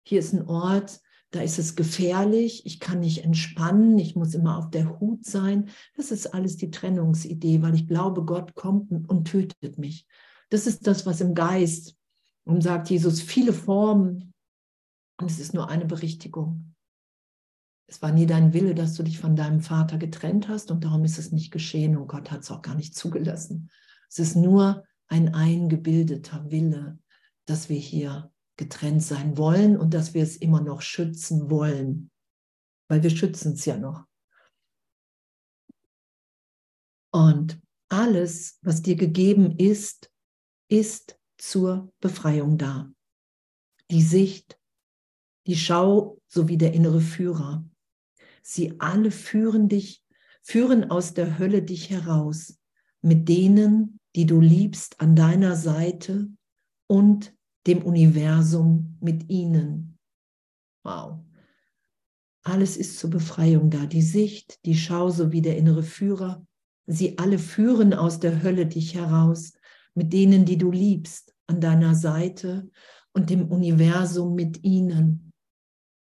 Speaker 1: Hier ist ein Ort, da ist es gefährlich, ich kann nicht entspannen, ich muss immer auf der Hut sein. Das ist alles die Trennungsidee, weil ich glaube, Gott kommt und tötet mich. Das ist das, was im Geist, und sagt Jesus, viele Formen, und es ist nur eine Berichtigung. Es war nie dein Wille, dass du dich von deinem Vater getrennt hast und darum ist es nicht geschehen und Gott hat es auch gar nicht zugelassen. Es ist nur ein eingebildeter Wille, dass wir hier getrennt sein wollen und dass wir es immer noch schützen wollen, weil wir schützen es ja noch. Und alles, was dir gegeben ist, ist zur Befreiung da. Die Sicht, die Schau sowie der innere Führer. Sie alle führen dich, führen aus der Hölle dich heraus, mit denen, die du liebst, an deiner Seite und dem Universum mit ihnen. Wow. Alles ist zur Befreiung da. Die Sicht, die Schau sowie der innere Führer. Sie alle führen aus der Hölle dich heraus, mit denen, die du liebst, an deiner Seite und dem Universum mit ihnen.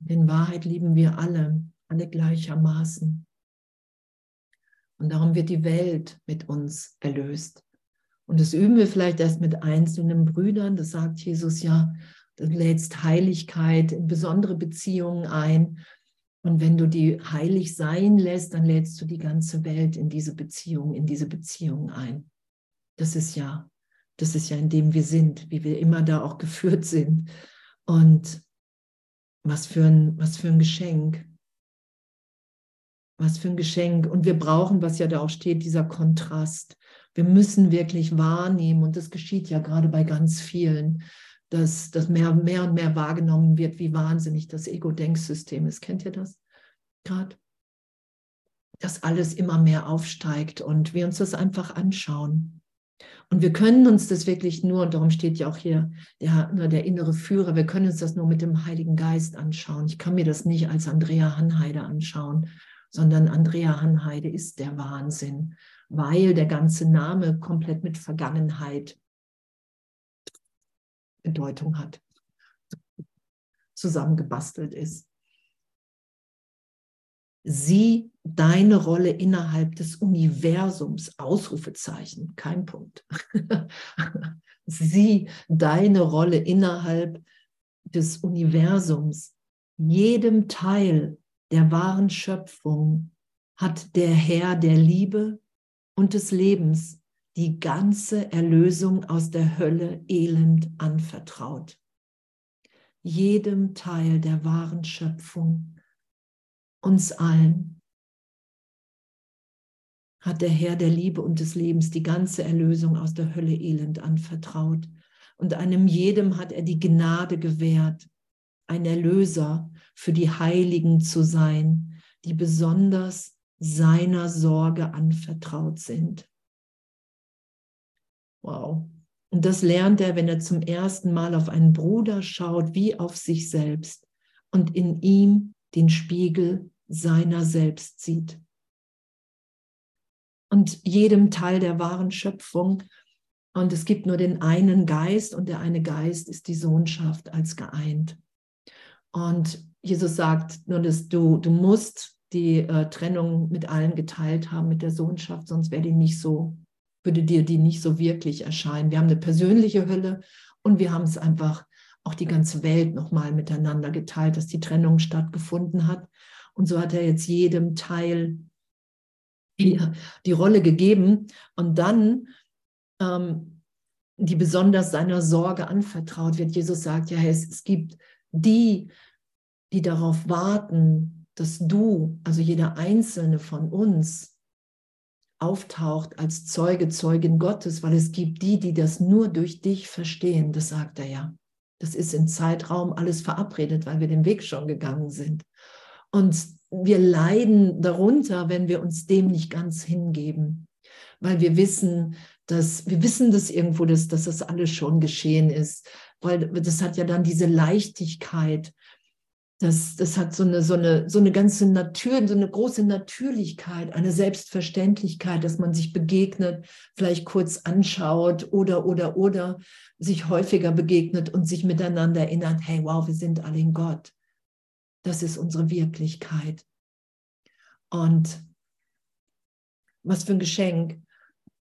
Speaker 1: In Wahrheit lieben wir alle alle gleichermaßen. Und darum wird die Welt mit uns erlöst. Und das üben wir vielleicht erst mit einzelnen Brüdern. Das sagt Jesus ja. Du lädst Heiligkeit in besondere Beziehungen ein. Und wenn du die heilig sein lässt, dann lädst du die ganze Welt in diese Beziehung, in diese Beziehung ein. Das ist ja, das ist ja in dem wir sind, wie wir immer da auch geführt sind. Und was für ein, was für ein Geschenk. Was für ein Geschenk. Und wir brauchen, was ja da auch steht, dieser Kontrast. Wir müssen wirklich wahrnehmen, und das geschieht ja gerade bei ganz vielen, dass, dass mehr, mehr und mehr wahrgenommen wird, wie wahnsinnig das Ego-Denksystem ist. Kennt ihr das gerade? Dass alles immer mehr aufsteigt und wir uns das einfach anschauen. Und wir können uns das wirklich nur, und darum steht ja auch hier der, der innere Führer, wir können uns das nur mit dem Heiligen Geist anschauen. Ich kann mir das nicht als Andrea Hanheide anschauen, sondern Andrea Hanheide ist der Wahnsinn, weil der ganze Name komplett mit Vergangenheit Bedeutung hat, zusammengebastelt ist. Sieh deine Rolle innerhalb des Universums, Ausrufezeichen, kein Punkt. Sieh deine Rolle innerhalb des Universums, jedem Teil der wahren Schöpfung hat der Herr der Liebe und des Lebens die ganze Erlösung aus der Hölle elend anvertraut. Jedem Teil der wahren Schöpfung, uns allen, hat der Herr der Liebe und des Lebens die ganze Erlösung aus der Hölle elend anvertraut. Und einem jedem hat er die Gnade gewährt, ein Erlöser für die Heiligen zu sein, die besonders seiner Sorge anvertraut sind. Wow. Und das lernt er, wenn er zum ersten Mal auf einen Bruder schaut, wie auf sich selbst und in ihm den Spiegel seiner selbst sieht. Und jedem Teil der wahren Schöpfung. Und es gibt nur den einen Geist und der eine Geist ist die Sohnschaft als geeint. Und Jesus sagt nur, dass du, du musst die äh, Trennung mit allen geteilt haben, mit der Sohnschaft, sonst wäre die nicht so, würde dir die nicht so wirklich erscheinen. Wir haben eine persönliche Hölle und wir haben es einfach auch die ganze Welt nochmal miteinander geteilt, dass die Trennung stattgefunden hat. Und so hat er jetzt jedem Teil die, die Rolle gegeben und dann ähm, die besonders seiner Sorge anvertraut wird. Jesus sagt ja, es, es gibt die, die darauf warten, dass du, also jeder einzelne von uns, auftaucht als Zeuge, Zeugin Gottes, weil es gibt die, die das nur durch dich verstehen. Das sagt er ja. Das ist im Zeitraum alles verabredet, weil wir den Weg schon gegangen sind. Und wir leiden darunter, wenn wir uns dem nicht ganz hingeben, weil wir wissen, dass wir wissen das irgendwo, dass, dass das alles schon geschehen ist, weil das hat ja dann diese Leichtigkeit. Das, das hat so eine, so, eine, so eine ganze Natur, so eine große Natürlichkeit, eine Selbstverständlichkeit, dass man sich begegnet, vielleicht kurz anschaut oder, oder, oder sich häufiger begegnet und sich miteinander erinnert, hey, wow, wir sind alle in Gott. Das ist unsere Wirklichkeit. Und was für ein Geschenk,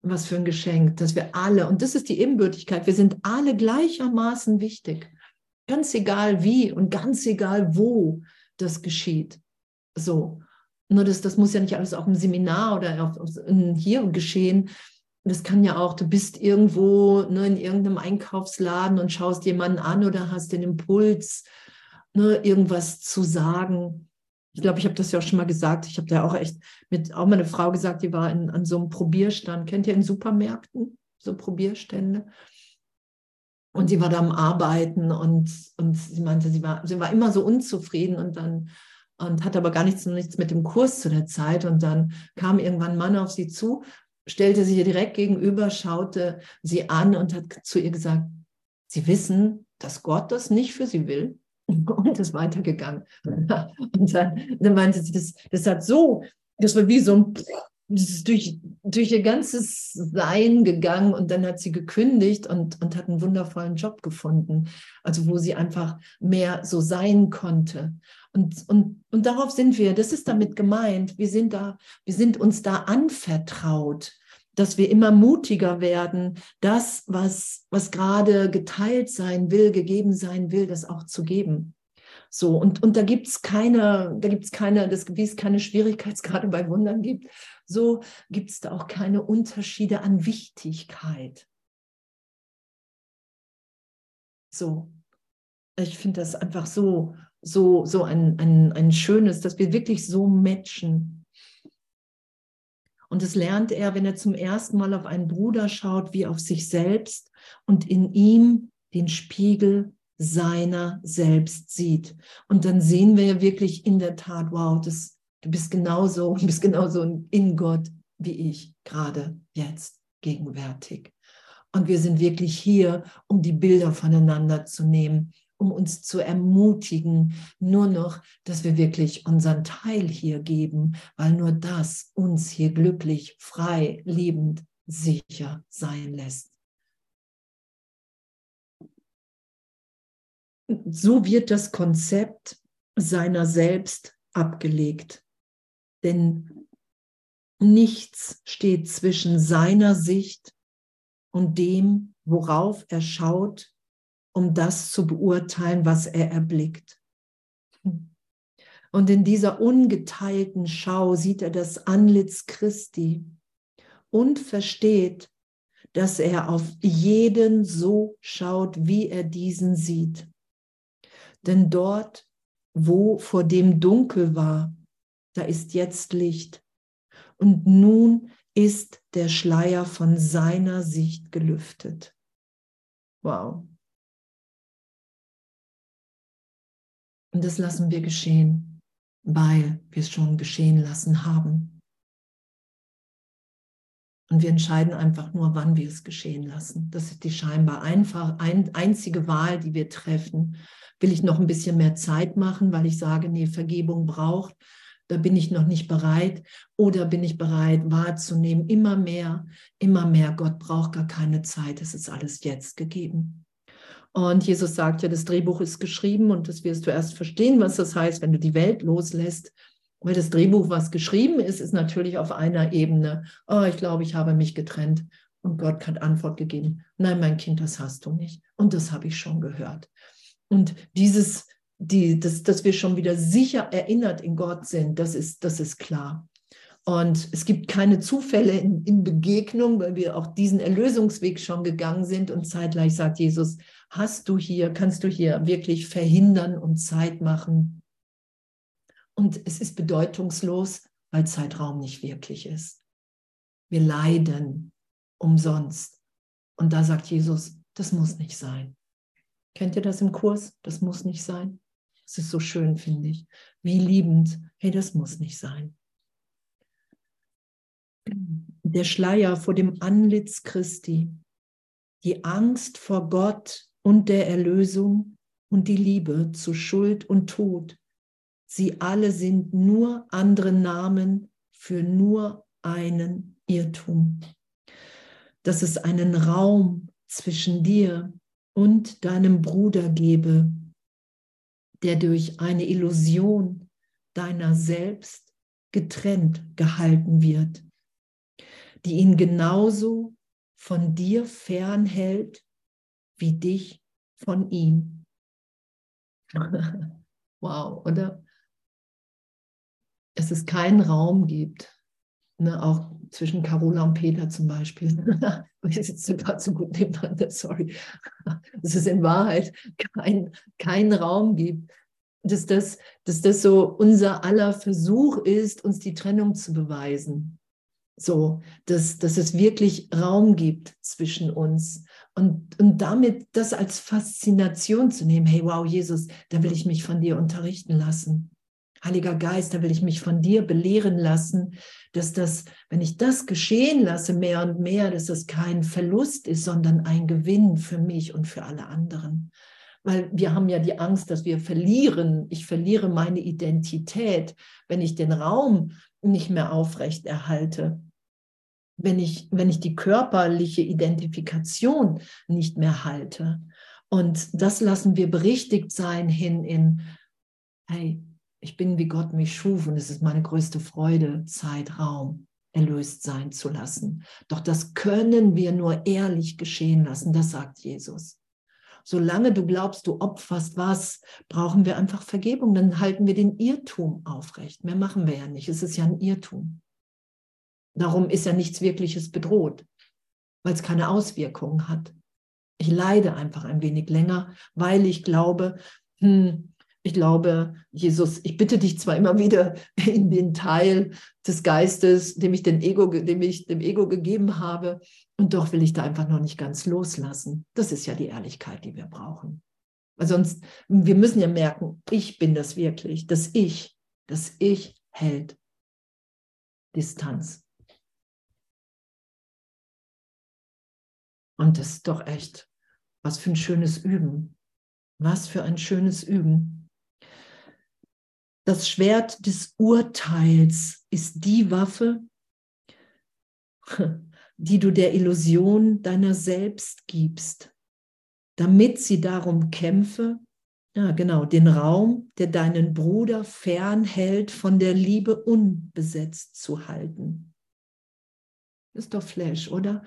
Speaker 1: was für ein Geschenk, dass wir alle, und das ist die Ebenbürtigkeit, wir sind alle gleichermaßen wichtig. Ganz egal wie und ganz egal wo das geschieht. So. Nur das, das muss ja nicht alles auf dem Seminar oder auf, auf, hier geschehen. Das kann ja auch, du bist irgendwo ne, in irgendeinem Einkaufsladen und schaust jemanden an oder hast den Impuls, ne, irgendwas zu sagen ich glaube, ich habe das ja auch schon mal gesagt. Ich habe da auch echt mit auch meine Frau gesagt, die war in, an so einem Probierstand. Kennt ihr in Supermärkten so Probierstände? Und sie war da am Arbeiten und, und sie meinte, sie war, sie war immer so unzufrieden und dann und hatte aber gar nichts, nichts mit dem Kurs zu der Zeit. Und dann kam irgendwann ein Mann auf sie zu, stellte sich ihr direkt gegenüber, schaute sie an und hat zu ihr gesagt, Sie wissen, dass Gott das nicht für Sie will und ist weitergegangen. Und dann, dann meinte sie, das, das hat so, das war wie so ein, durch, durch ihr ganzes Sein gegangen und dann hat sie gekündigt und, und hat einen wundervollen Job gefunden, also wo sie einfach mehr so sein konnte. Und, und, und darauf sind wir, das ist damit gemeint, wir sind da, wir sind uns da anvertraut dass wir immer mutiger werden, das, was, was gerade geteilt sein will, gegeben sein will, das auch zu geben. So, und, und da gibt es keine, da gibt es keine, das, wie es keine Schwierigkeitsgrade bei Wundern gibt, so gibt es da auch keine Unterschiede an Wichtigkeit. So, ich finde das einfach so, so, so ein, ein, ein schönes, dass wir wirklich so matchen. Und das lernt er, wenn er zum ersten Mal auf einen Bruder schaut, wie auf sich selbst und in ihm den Spiegel seiner selbst sieht. Und dann sehen wir ja wirklich in der Tat, wow, das, du bist genauso, du bist genauso in Gott wie ich gerade jetzt gegenwärtig. Und wir sind wirklich hier, um die Bilder voneinander zu nehmen um uns zu ermutigen, nur noch, dass wir wirklich unseren Teil hier geben, weil nur das uns hier glücklich, frei, liebend, sicher sein lässt. So wird das Konzept seiner selbst abgelegt. Denn nichts steht zwischen seiner Sicht und dem, worauf er schaut um das zu beurteilen, was er erblickt. Und in dieser ungeteilten Schau sieht er das Antlitz Christi und versteht, dass er auf jeden so schaut, wie er diesen sieht. Denn dort, wo vor dem Dunkel war, da ist jetzt Licht. Und nun ist der Schleier von seiner Sicht gelüftet. Wow. Und das lassen wir geschehen, weil wir es schon geschehen lassen haben. Und wir entscheiden einfach nur, wann wir es geschehen lassen. Das ist die scheinbar einfach ein, einzige Wahl, die wir treffen. Will ich noch ein bisschen mehr Zeit machen, weil ich sage, nee, Vergebung braucht, da bin ich noch nicht bereit. Oder bin ich bereit wahrzunehmen, immer mehr, immer mehr, Gott braucht gar keine Zeit, es ist alles jetzt gegeben. Und Jesus sagt ja, das Drehbuch ist geschrieben und das wirst du erst verstehen, was das heißt, wenn du die Welt loslässt. Weil das Drehbuch, was geschrieben ist, ist natürlich auf einer Ebene, oh, ich glaube, ich habe mich getrennt. Und Gott hat Antwort gegeben, nein, mein Kind, das hast du nicht. Und das habe ich schon gehört. Und dieses, die, das, dass wir schon wieder sicher erinnert in Gott sind, das ist, das ist klar. Und es gibt keine Zufälle in, in, Begegnung, weil wir auch diesen Erlösungsweg schon gegangen sind. Und zeitgleich sagt Jesus, hast du hier, kannst du hier wirklich verhindern und Zeit machen. Und es ist bedeutungslos, weil Zeitraum nicht wirklich ist. Wir leiden umsonst. Und da sagt Jesus, das muss nicht sein. Kennt ihr das im Kurs? Das muss nicht sein. Es ist so schön, finde ich. Wie liebend. Hey, das muss nicht sein der Schleier vor dem Antlitz Christi, die Angst vor Gott und der Erlösung und die Liebe zu Schuld und Tod. Sie alle sind nur andere Namen für nur einen Irrtum. Dass es einen Raum zwischen dir und deinem Bruder gebe, der durch eine Illusion deiner selbst getrennt gehalten wird, die ihn genauso von dir fernhält wie dich von ihm. wow, oder? Dass es keinen Raum gibt, ne, auch zwischen Carola und Peter zum Beispiel. Wir sitzen gerade so gut nebeneinander, sorry. Dass es in Wahrheit kein, keinen Raum gibt, dass das, dass das so unser aller Versuch ist, uns die Trennung zu beweisen. So, dass, dass es wirklich Raum gibt zwischen uns. Und, und damit das als Faszination zu nehmen, hey, wow, Jesus, da will ich mich von dir unterrichten lassen. Heiliger Geist, da will ich mich von dir belehren lassen, dass das, wenn ich das geschehen lasse, mehr und mehr, dass das kein Verlust ist, sondern ein Gewinn für mich und für alle anderen. Weil wir haben ja die Angst, dass wir verlieren. Ich verliere meine Identität, wenn ich den Raum nicht mehr aufrecht erhalte. Wenn ich, wenn ich die körperliche Identifikation nicht mehr halte. Und das lassen wir berichtigt sein hin in, hey, ich bin wie Gott mich schuf und es ist meine größte Freude, Zeitraum erlöst sein zu lassen. Doch das können wir nur ehrlich geschehen lassen, das sagt Jesus. Solange du glaubst, du opferst was, brauchen wir einfach Vergebung. Dann halten wir den Irrtum aufrecht. Mehr machen wir ja nicht. Es ist ja ein Irrtum. Darum ist ja nichts Wirkliches bedroht, weil es keine Auswirkungen hat. Ich leide einfach ein wenig länger, weil ich glaube, hm, ich glaube, Jesus, ich bitte dich zwar immer wieder in den Teil des Geistes, dem ich, Ego, dem, ich dem Ego gegeben habe, und doch will ich da einfach noch nicht ganz loslassen. Das ist ja die Ehrlichkeit, die wir brauchen. Weil sonst, wir müssen ja merken, ich bin das wirklich. Das Ich, das Ich hält Distanz. Und das ist doch echt, was für ein schönes Üben. Was für ein schönes Üben. Das Schwert des Urteils ist die Waffe, die du der Illusion deiner selbst gibst, damit sie darum kämpfe, ja genau, den Raum, der deinen Bruder fernhält, von der Liebe unbesetzt zu halten. Ist doch Flash, oder?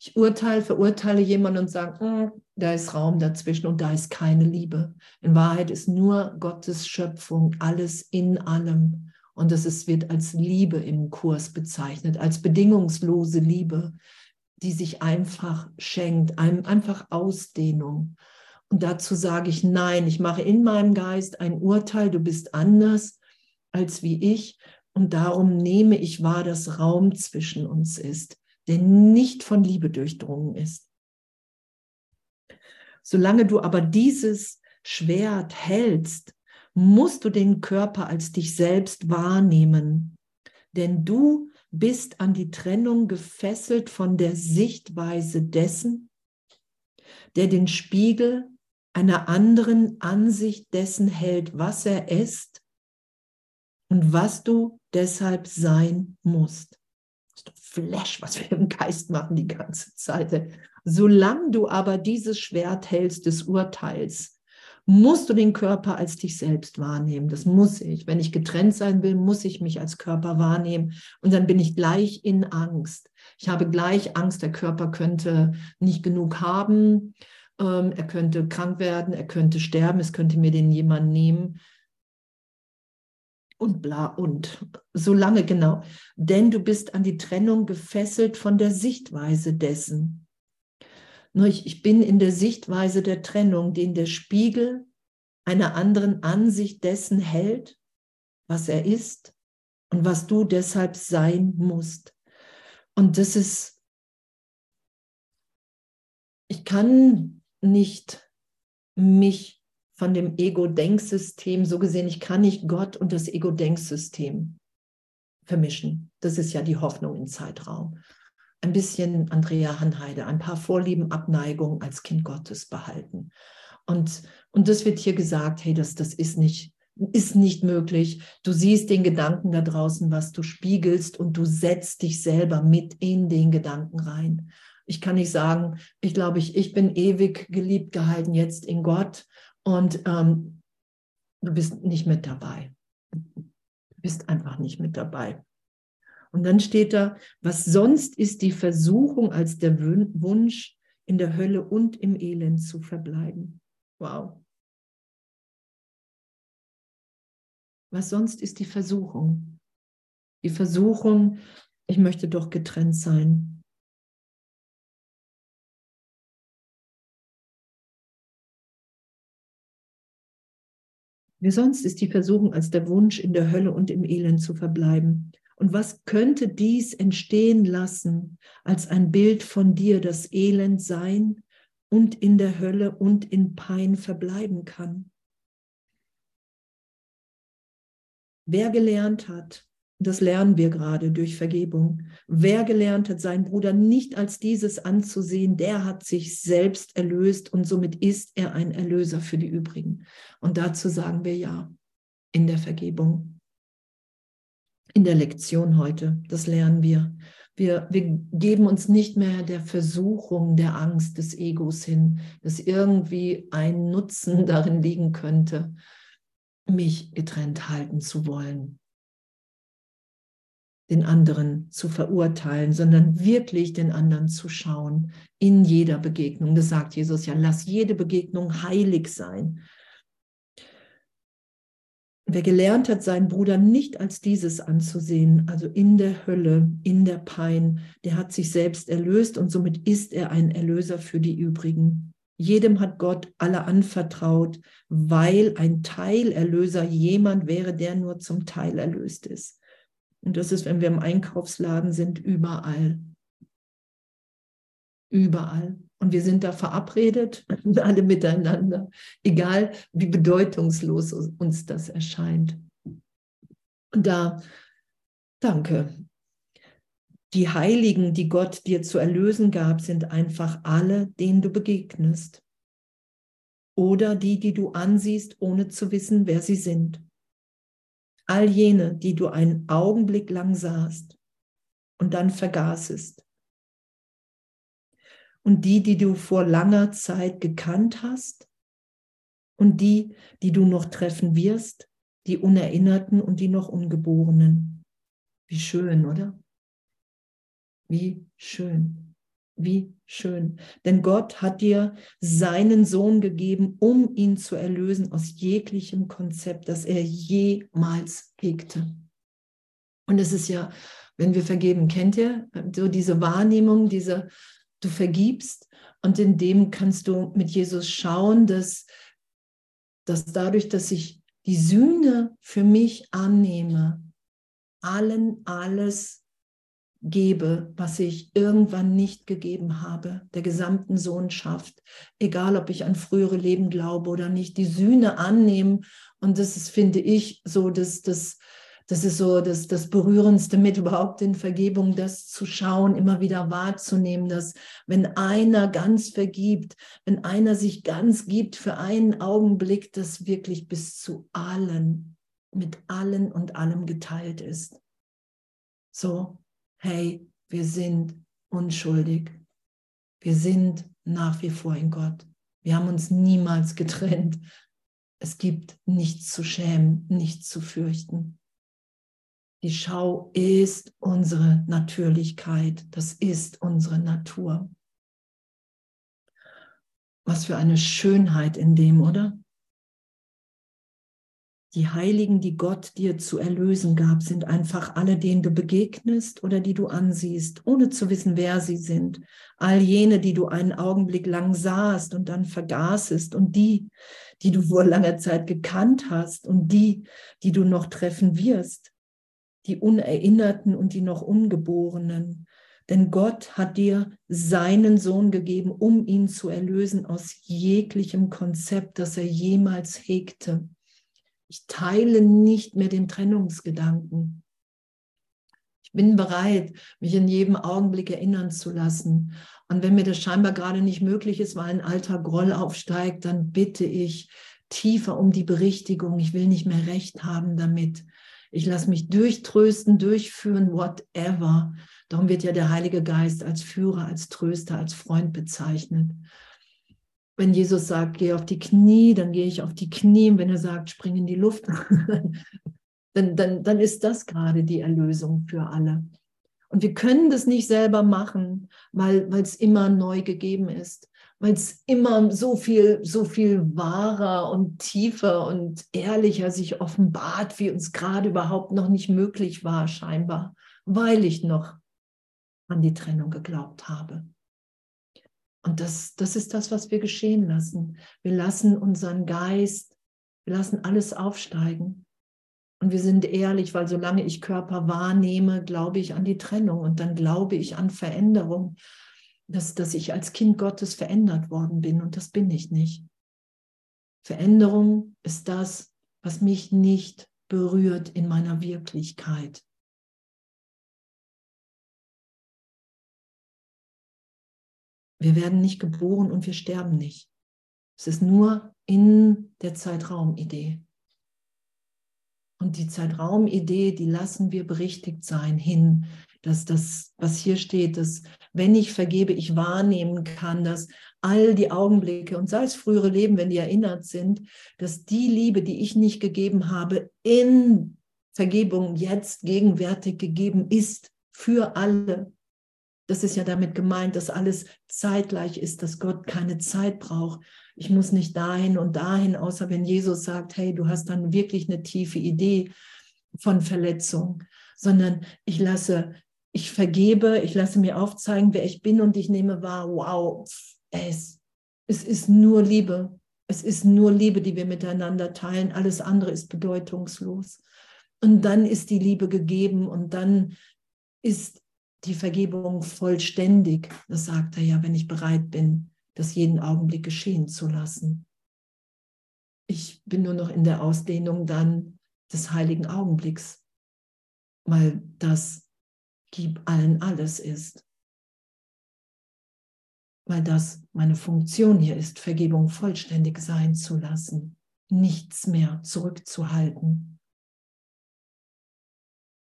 Speaker 1: Ich urteile, verurteile jemanden und sage, mm, da ist Raum dazwischen und da ist keine Liebe. In Wahrheit ist nur Gottes Schöpfung alles in allem. Und das ist, wird als Liebe im Kurs bezeichnet, als bedingungslose Liebe, die sich einfach schenkt, einem einfach Ausdehnung. Und dazu sage ich, nein, ich mache in meinem Geist ein Urteil, du bist anders als wie ich. Und darum nehme ich wahr, dass Raum zwischen uns ist der nicht von Liebe durchdrungen ist. Solange du aber dieses Schwert hältst, musst du den Körper als dich selbst wahrnehmen, denn du bist an die Trennung gefesselt von der Sichtweise dessen, der den Spiegel einer anderen Ansicht dessen hält, was er ist und was du deshalb sein musst. Flash, was wir im Geist machen die ganze Zeit. Solange du aber dieses Schwert hältst des Urteils, musst du den Körper als dich selbst wahrnehmen. Das muss ich. Wenn ich getrennt sein will, muss ich mich als Körper wahrnehmen. Und dann bin ich gleich in Angst. Ich habe gleich Angst, der Körper könnte nicht genug haben. Ähm, er könnte krank werden, er könnte sterben, es könnte mir den jemand nehmen und bla und. So lange genau. Denn du bist an die Trennung gefesselt von der Sichtweise dessen. Ich bin in der Sichtweise der Trennung, den der Spiegel einer anderen Ansicht dessen hält, was er ist und was du deshalb sein musst. Und das ist, ich kann nicht mich von dem Ego-Denksystem. So gesehen, ich kann nicht Gott und das Ego-Denksystem vermischen. Das ist ja die Hoffnung im Zeitraum. ein bisschen Andrea Hanheide, ein paar Vorlieben, Abneigungen als Kind Gottes behalten. Und, und das wird hier gesagt, hey, das, das ist nicht, ist nicht möglich. Du siehst den Gedanken da draußen, was du spiegelst und du setzt dich selber mit in den Gedanken rein. Ich kann nicht sagen, ich glaube, ich, ich bin ewig geliebt gehalten jetzt in Gott und ähm, du bist nicht mit dabei. Du bist einfach nicht mit dabei. Und dann steht da, was sonst ist die Versuchung als der Wunsch, in der Hölle und im Elend zu verbleiben. Wow. Was sonst ist die Versuchung? Die Versuchung, ich möchte doch getrennt sein. Wie sonst ist die Versuchung als der Wunsch, in der Hölle und im Elend zu verbleiben. Und was könnte dies entstehen lassen als ein Bild von dir, das Elend sein und in der Hölle und in Pein verbleiben kann? Wer gelernt hat, das lernen wir gerade durch Vergebung, wer gelernt hat, seinen Bruder nicht als dieses anzusehen, der hat sich selbst erlöst und somit ist er ein Erlöser für die übrigen. Und dazu sagen wir ja in der Vergebung in der Lektion heute. Das lernen wir. Wir, wir geben uns nicht mehr der Versuchung, der Angst des Egos hin, dass irgendwie ein Nutzen darin liegen könnte, mich getrennt halten zu wollen, den anderen zu verurteilen, sondern wirklich den anderen zu schauen in jeder Begegnung. Das sagt Jesus ja, lass jede Begegnung heilig sein. Wer gelernt hat, seinen Bruder nicht als dieses anzusehen, also in der Hölle, in der Pein, der hat sich selbst erlöst und somit ist er ein Erlöser für die übrigen. Jedem hat Gott alle anvertraut, weil ein Teilerlöser jemand wäre, der nur zum Teil erlöst ist. Und das ist, wenn wir im Einkaufsladen sind, überall. Überall. Und wir sind da verabredet, alle miteinander, egal wie bedeutungslos uns das erscheint. Und da, danke. Die Heiligen, die Gott dir zu erlösen gab, sind einfach alle, denen du begegnest. Oder die, die du ansiehst, ohne zu wissen, wer sie sind. All jene, die du einen Augenblick lang sahst und dann vergaßest und die, die du vor langer Zeit gekannt hast und die, die du noch treffen wirst, die Unerinnerten und die noch Ungeborenen. Wie schön, oder? Wie schön. Wie schön. Denn Gott hat dir seinen Sohn gegeben, um ihn zu erlösen aus jeglichem Konzept, das er jemals hegte. Und es ist ja, wenn wir vergeben, kennt ihr so diese Wahrnehmung, diese, du vergibst und in dem kannst du mit Jesus schauen, dass, dass dadurch, dass ich die Sühne für mich annehme, allen alles gebe, was ich irgendwann nicht gegeben habe, der gesamten Sohnschaft, egal ob ich an frühere Leben glaube oder nicht, die Sühne annehmen. Und das ist, finde ich, so dass das das ist so das, das Berührendste mit überhaupt in Vergebung, das zu schauen, immer wieder wahrzunehmen, dass wenn einer ganz vergibt, wenn einer sich ganz gibt für einen Augenblick, das wirklich bis zu allen, mit allen und allem geteilt ist. So, hey, wir sind unschuldig. Wir sind nach wie vor in Gott. Wir haben uns niemals getrennt. Es gibt nichts zu schämen, nichts zu fürchten. Die Schau ist unsere Natürlichkeit, das ist unsere Natur. Was für eine Schönheit in dem, oder? Die Heiligen, die Gott dir zu erlösen gab, sind einfach alle, denen du begegnest oder die du ansiehst, ohne zu wissen, wer sie sind. All jene, die du einen Augenblick lang sahst und dann vergaßest und die, die du vor langer Zeit gekannt hast und die, die du noch treffen wirst die Unerinnerten und die noch Ungeborenen. Denn Gott hat dir seinen Sohn gegeben, um ihn zu erlösen aus jeglichem Konzept, das er jemals hegte. Ich teile nicht mehr den Trennungsgedanken. Ich bin bereit, mich in jedem Augenblick erinnern zu lassen. Und wenn mir das scheinbar gerade nicht möglich ist, weil ein alter Groll aufsteigt, dann bitte ich tiefer um die Berichtigung. Ich will nicht mehr recht haben damit. Ich lasse mich durchtrösten, durchführen, whatever. Darum wird ja der Heilige Geist als Führer, als Tröster, als Freund bezeichnet. Wenn Jesus sagt, geh auf die Knie, dann gehe ich auf die Knie. Und wenn er sagt, spring in die Luft, dann, dann, dann ist das gerade die Erlösung für alle. Und wir können das nicht selber machen, weil es immer neu gegeben ist, weil es immer so viel, so viel wahrer und tiefer und ehrlicher sich offenbart, wie uns gerade überhaupt noch nicht möglich war, scheinbar, weil ich noch an die Trennung geglaubt habe. Und das, das ist das, was wir geschehen lassen. Wir lassen unseren Geist, wir lassen alles aufsteigen. Und wir sind ehrlich, weil solange ich Körper wahrnehme, glaube ich an die Trennung und dann glaube ich an Veränderung, dass, dass ich als Kind Gottes verändert worden bin und das bin ich nicht. Veränderung ist das, was mich nicht berührt in meiner Wirklichkeit. Wir werden nicht geboren und wir sterben nicht. Es ist nur in der Zeitraumidee. Und die Zeitraumidee, die lassen wir berichtigt sein hin, dass das, was hier steht, dass wenn ich vergebe, ich wahrnehmen kann, dass all die Augenblicke und sei es frühere Leben, wenn die erinnert sind, dass die Liebe, die ich nicht gegeben habe, in Vergebung jetzt gegenwärtig gegeben ist für alle. Das ist ja damit gemeint, dass alles zeitgleich ist, dass Gott keine Zeit braucht. Ich muss nicht dahin und dahin, außer wenn Jesus sagt, hey, du hast dann wirklich eine tiefe Idee von Verletzung, sondern ich lasse, ich vergebe, ich lasse mir aufzeigen, wer ich bin und ich nehme wahr, wow, es, es ist nur Liebe. Es ist nur Liebe, die wir miteinander teilen. Alles andere ist bedeutungslos. Und dann ist die Liebe gegeben und dann ist die Vergebung vollständig. Das sagt er ja, wenn ich bereit bin, das jeden Augenblick geschehen zu lassen. Ich bin nur noch in der Ausdehnung dann des heiligen Augenblicks, weil das Gib allen alles ist. Weil das meine Funktion hier ist, Vergebung vollständig sein zu lassen, nichts mehr zurückzuhalten.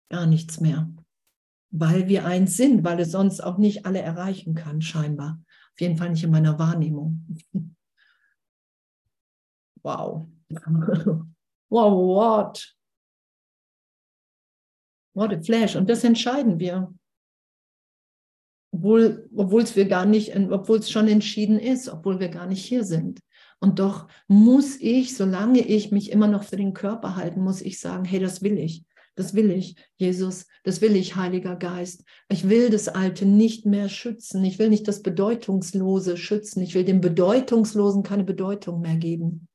Speaker 1: Gar nichts mehr weil wir eins sind, weil es sonst auch nicht alle erreichen kann, scheinbar. Auf jeden Fall nicht in meiner Wahrnehmung. Wow. Wow, what? What a flash. Und das entscheiden wir. Obwohl, es wir gar nicht, obwohl es schon entschieden ist, obwohl wir gar nicht hier sind. Und doch muss ich, solange ich mich immer noch für den Körper halten, muss ich sagen, hey, das will ich. Das will ich, Jesus, das will ich, Heiliger Geist. Ich will das Alte nicht mehr schützen. Ich will nicht das Bedeutungslose schützen. Ich will dem Bedeutungslosen keine Bedeutung mehr geben.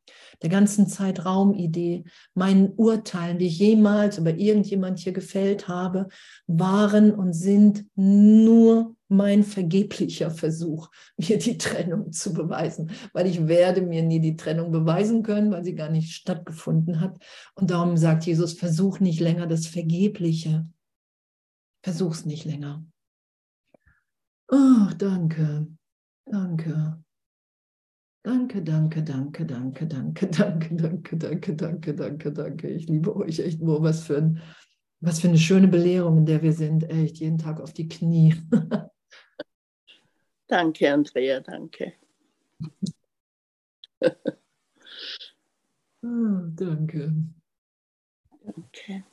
Speaker 1: Der ganzen Zeitraumidee, meinen Urteilen, die ich jemals über irgendjemand hier gefällt habe, waren und sind nur mein vergeblicher Versuch, mir die Trennung zu beweisen, weil ich werde mir nie die Trennung beweisen können, weil sie gar nicht stattgefunden hat. Und darum sagt Jesus, versuch nicht länger das Vergebliche. Versuch's nicht länger. Oh, danke, danke. Danke, danke, danke, danke, danke, danke, danke, danke, danke, danke, danke. Ich liebe euch echt nur. Was für, ein, was für eine schöne Belehrung, in der wir sind. Echt jeden Tag auf die Knie.
Speaker 2: Danke, Andrea, danke.
Speaker 1: oh, danke.
Speaker 2: Danke.